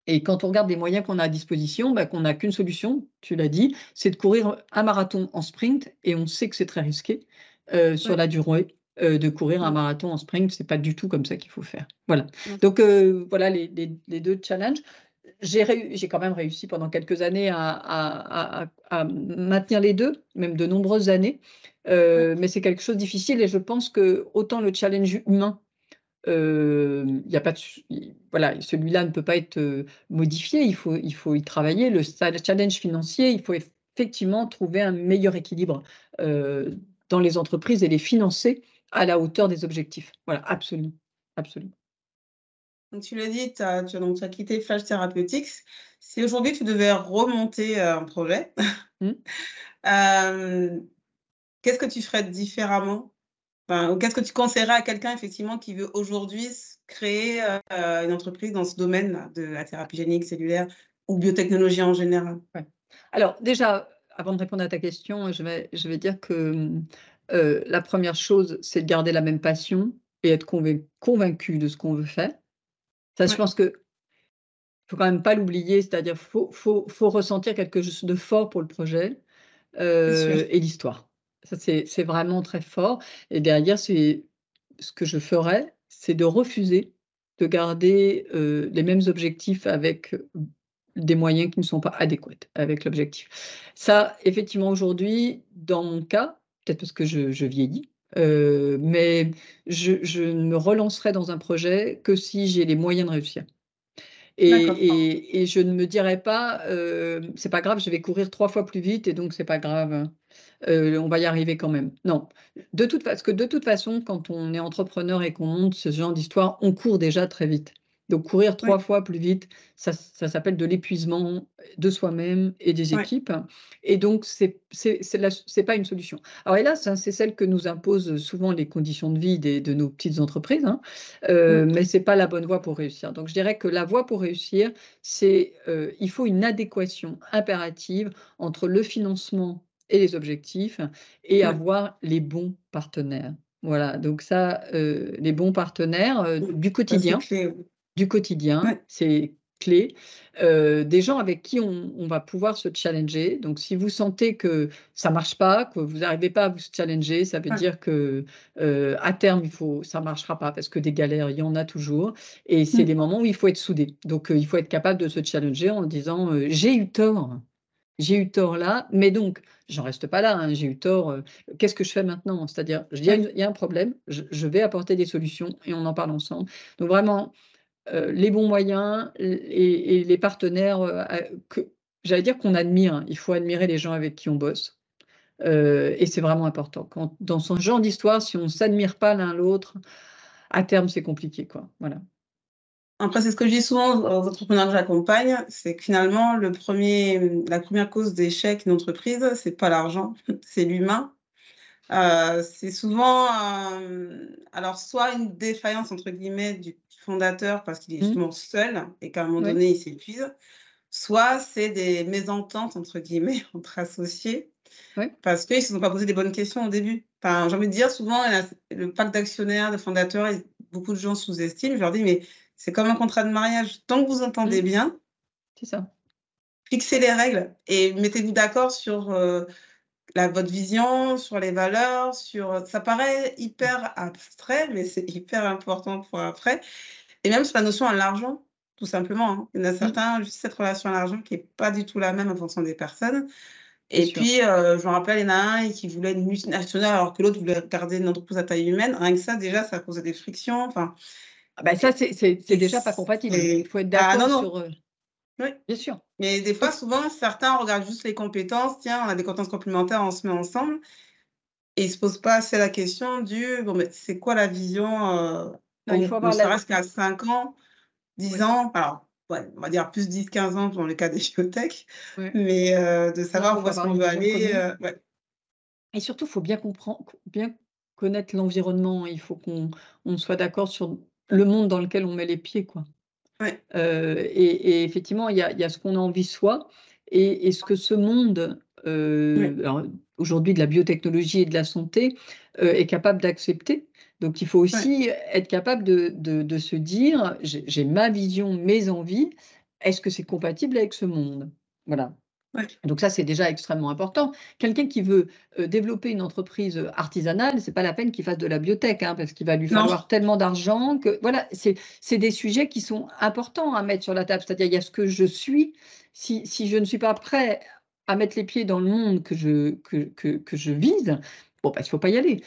Et quand on regarde les moyens qu'on a à disposition, bah, qu'on n'a qu'une solution, tu l'as dit, c'est de courir un marathon en sprint, et on sait que c'est très risqué euh, sur la durée. Euh, de courir un marathon en sprint, c'est pas du tout comme ça qu'il faut faire. Voilà. Donc euh, voilà les, deux challenges. J'ai quand même réussi pendant quelques années à, maintenir les deux, même de nombreuses années. Mais c'est quelque chose de difficile et je pense que autant le challenge humain il y a pas voilà, celui-là ne peut pas être modifié, il faut, il faut y travailler. Le challenge financier, il faut effectivement trouver un meilleur équilibre dans les entreprises et les financer à la hauteur des objectifs. Voilà, absolument. absolument. Donc, tu l'as dit, tu as, as, as quitté Flash Therapeutics. Si aujourd'hui tu devais remonter un projet, mmh. qu'est-ce que tu ferais différemment? Qu'est-ce que tu conseillerais à quelqu'un effectivement qui veut aujourd'hui créer euh, une entreprise dans ce domaine de la thérapie génique cellulaire ou biotechnologie en général? Alors déjà, avant de répondre à ta question, je vais, je vais dire que euh, la première chose, c'est de garder la même passion et être convaincu de ce qu'on veut faire. Ça, je pense que faut quand même pas l'oublier, c'est-à-dire faut, faut, faut ressentir quelque chose de fort pour le projet euh, et l'histoire. Ça, c'est vraiment très fort. Et derrière, ce que je ferais, c'est de refuser de garder les mêmes objectifs avec des moyens qui ne sont pas adéquats avec l'objectif. Ça, effectivement, aujourd'hui, dans mon cas, peut-être parce que je, vieillis, mais je, je, ne me relancerai dans un projet que si j'ai les moyens de réussir. Et, je ne me dirais pas, euh, c'est pas grave, je vais courir trois fois plus vite et donc c'est pas grave, euh, on va y arriver quand même. Non, de toute parce que de toute façon, quand on est entrepreneur et qu'on monte ce genre d'histoire, on court déjà très vite. Donc courir trois fois plus vite, ça, s'appelle de l'épuisement de soi-même et des équipes. Et donc, ce n'est pas une solution. Alors hélas, hein, c'est celle que nous imposent souvent les conditions de vie de nos petites entreprises, hein, euh, mais ce n'est pas la bonne voie pour réussir. Donc je dirais que la voie pour réussir, c'est euh, il faut une adéquation impérative entre le financement et les objectifs et avoir les bons partenaires. Voilà, donc ça, euh, les bons partenaires du quotidien du quotidien, c'est clé, euh, des gens avec qui on, va pouvoir se challenger. Donc, si vous sentez que ça marche pas, que vous n'arrivez pas à vous challenger, ça veut dire que euh, à terme, il faut, ça marchera pas parce que des galères, il y en a toujours. Et c'est mmh. des moments où il faut être soudé. Donc, euh, il faut être capable de se challenger en disant j'ai eu tort. J'ai eu tort là, mais donc, j'en reste pas là, hein, j'ai eu tort, qu'est-ce que je fais maintenant? C'est-à-dire, il y, a un problème, je, vais apporter des solutions et on en parle ensemble. Donc, vraiment, euh, les bons moyens et, les partenaires euh, j'allais dire qu'on admire. Hein. Il faut admirer les gens avec qui on bosse. Euh, et c'est vraiment important. Dans ce genre d'histoire, si on ne s'admire pas l'un l'autre, à terme, c'est compliqué. Quoi. Voilà. Après, c'est ce que je dis souvent aux entrepreneurs que j'accompagne, c'est que finalement, le premier, la première cause d'échec d'une entreprise, c'est pas l'argent, c'est l'humain. c'est souvent, alors soit une défaillance entre guillemets du fondateur parce qu'il est mmh. justement seul et qu'à un moment donné, il s'épuise. Soit c'est des mésententes, entre guillemets, entre associés, parce qu'ils ne se sont pas posé des bonnes questions au début. Enfin, j'ai envie de dire, souvent, le pacte d'actionnaires, de fondateurs, beaucoup de gens sous-estiment. Je leur dis, mais c'est comme un contrat de mariage. Tant que vous entendez mmh. bien, c'est ça. Fixez les règles et mettez-vous d'accord sur euh, la, votre vision, sur les valeurs, sur. Ça paraît hyper abstrait, mais c'est hyper important pour après. Et même sur la notion à l'argent, tout simplement. Hein. Il y en a mmh. certains, juste cette relation à l'argent qui n'est pas du tout la même en fonction des personnes. Et puis, euh, je me rappelle, il y en a un qui voulait une multinationale alors que l'autre voulait garder une entreprise à taille humaine. Rien que ça, déjà, ça causait des frictions. Enfin, bah ça, c'est déjà pas compatible. Il faut être ah, d'accord sur. Euh, oui. Bien sûr. Mais des fois, souvent, certains regardent juste les compétences. Tiens, on a des compétences complémentaires, on se met ensemble. Et ils ne se posent pas assez la question du bon, mais c'est quoi la vision euh, il faut avoir ne serait-ce qu'à 5 ans, 10 ans, alors on va dire plus 10-15 ans dans le cas des biotech, mais de savoir où est-ce qu'on veut aller. Et surtout, il faut bien comprendre, bien connaître l'environnement. Il faut qu'on soit d'accord sur le monde dans lequel on met les pieds, quoi. et, effectivement, il y a, ce qu'on a envie soi et, ce que ce monde, aujourd'hui de la biotechnologie et de la santé, est capable d'accepter. Donc, il faut aussi être capable de, se dire, j'ai ma vision, mes envies, est-ce que c'est compatible avec ce monde? Voilà. Donc ça, c'est déjà extrêmement important. Quelqu'un qui veut développer une entreprise artisanale, c'est pas la peine qu'il fasse de la biotech, hein, parce qu'il va lui falloir tellement d'argent que voilà, c'est des sujets qui sont importants à mettre sur la table. C'est-à-dire, il y a ce que je suis. Si, si, je ne suis pas prêt à mettre les pieds dans le monde que je, que, que, que je vise, bon, bah, il ne faut pas y aller.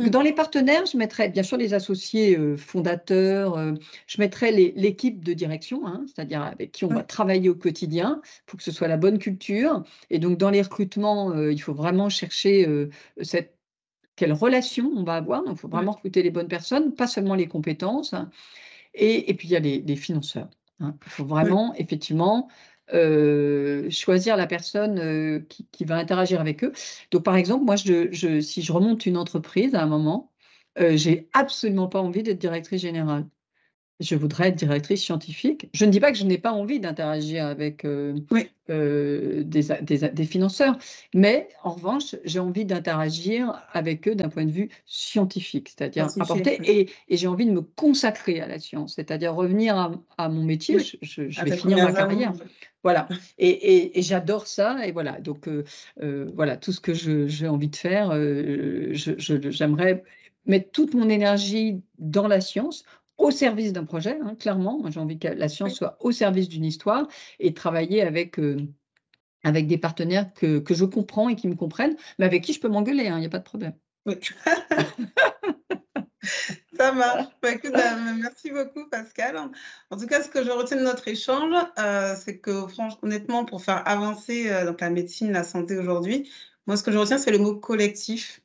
Euh, dans les partenaires, je mettrais bien sûr les associés euh, fondateurs, euh, je mettrais l'équipe de direction, hein, c'est-à-dire avec qui on va travailler au quotidien pour que ce soit la bonne culture. Et donc, dans les recrutements, il faut vraiment chercher cette, quelle relation on va avoir. Donc, il faut vraiment recruter les bonnes personnes, pas seulement les compétences. Et, puis, il y a les, financeurs. Hein. Il faut vraiment, effectivement, euh, choisir la personne euh, qui, va interagir avec eux. Donc, par exemple, moi, je, si je remonte une entreprise à un moment, euh, j'ai absolument pas envie d'être directrice générale je voudrais être directrice scientifique. Je ne dis pas que je n'ai pas envie d'interagir avec euh, des, financeurs, mais en revanche, j'ai envie d'interagir avec eux d'un point de vue scientifique, c'est-à-dire apporter, et, j'ai envie de me consacrer à la science, c'est-à-dire revenir à, mon métier. Je, vais finir ma carrière. Voilà, et, j'adore ça, et voilà, donc euh, voilà, tout ce que j'ai envie de faire, j'aimerais mettre toute mon énergie dans la science au service d'un projet, hein, clairement. J'ai envie que la science soit au service d'une histoire et travailler avec, euh, avec des partenaires que, que, je comprends et qui me comprennent, mais avec qui je peux m'engueuler, il hein, n'y a pas de problème. Ça marche. Bah, euh, merci beaucoup, Pascal. En tout cas, ce que je retiens de notre échange, euh, c'est que, franchement, honnêtement, pour faire avancer donc, la médecine, la santé aujourd'hui, moi, ce que je retiens, c'est le mot collectif.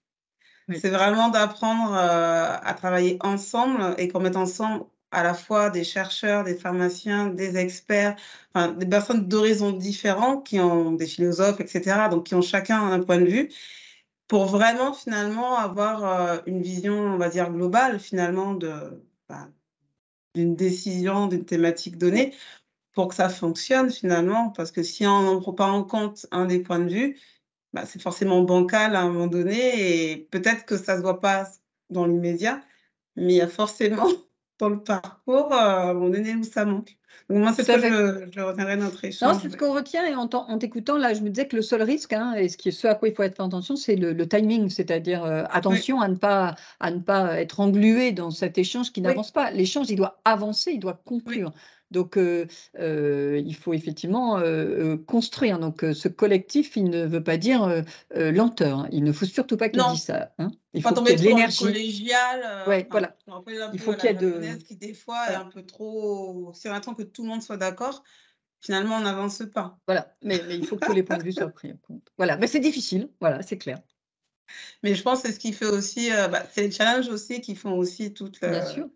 C'est vraiment d'apprendre euh, à travailler ensemble et qu'on mette ensemble à la fois des chercheurs, des pharmaciens, des experts, enfin, des personnes d'horizons différents qui ont des philosophes, etc., donc qui ont chacun un point de vue, pour vraiment finalement avoir euh, une vision, on va dire, globale finalement bah, d'une décision, d'une thématique donnée, pour que ça fonctionne finalement, parce que si on ne prend pas en compte un des points de vue, bah, c'est forcément bancal à un moment donné et peut-être que ça ne se voit pas dans l'immédiat, mais il y a forcément dans le parcours, euh, on est où ça manque. Donc moi, c'est ça que je, je, retiendrai notre échange. Non, c'est ce qu'on retient et en, t'écoutant, là, je me disais que le seul risque, hein, et ce, qui est ce à quoi il faut être attention, c'est le, timing, c'est-à-dire euh, attention à, ne pas, à ne pas être englué dans cet échange qui n'avance pas. L'échange, il doit avancer, il doit conclure. Donc, il faut effectivement construire. Donc, ce collectif, il ne veut pas dire lenteur. Hein. Il ne faut surtout pas qu'il dise ça. Hein. Il faut qu'il y ait de l'énergie. collégial. ouais, voilà. il faut qu'il y ait de. qui, des fois, est un peu trop. Si on attend que tout le monde soit d'accord, finalement, on n'avance pas. Voilà. Mais, mais, il faut que tous les points de vue soient pris en compte. Voilà. Mais c'est difficile. Voilà, c'est clair. Mais je pense que c'est ce qui fait aussi. Bah, c'est les challenges aussi qui font aussi toute. Bien sûr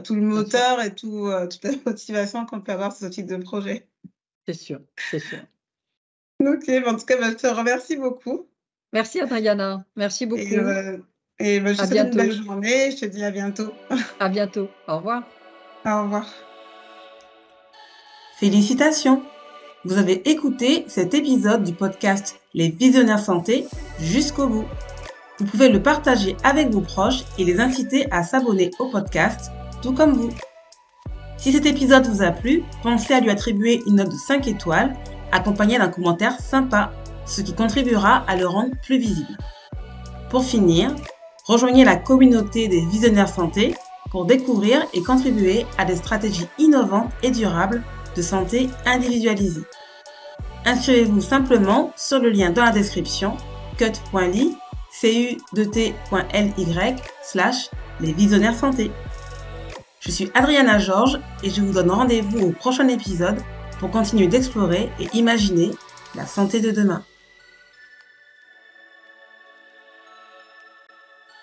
tout le moteur et tout, euh, toute la motivation qu'on peut avoir sur ce type de projet. C'est sûr, c'est sûr. Ok, en tout cas, bah, je te remercie beaucoup. Merci Adriana, merci beaucoup. Et, euh, et bah, je te souhaite une belle journée, je te dis à bientôt. À bientôt, au revoir. Au revoir. Félicitations Vous avez écouté cet épisode du podcast Les Visionnaires Santé jusqu'au bout. Vous pouvez le partager avec vos proches et les inciter à s'abonner au podcast tout comme vous. Si cet épisode vous a plu, pensez à lui attribuer une note de 5 étoiles, accompagnée d'un commentaire sympa, ce qui contribuera à le rendre plus visible. Pour finir, rejoignez la communauté des visionnaires santé pour découvrir et contribuer à des stratégies innovantes et durables de santé individualisée. Inscrivez-vous simplement sur le lien dans la description cut.ly cu2t.ly slash les visionnaires santé. Je suis Adriana Georges et je vous donne rendez-vous au prochain épisode pour continuer d'explorer et imaginer la santé de demain.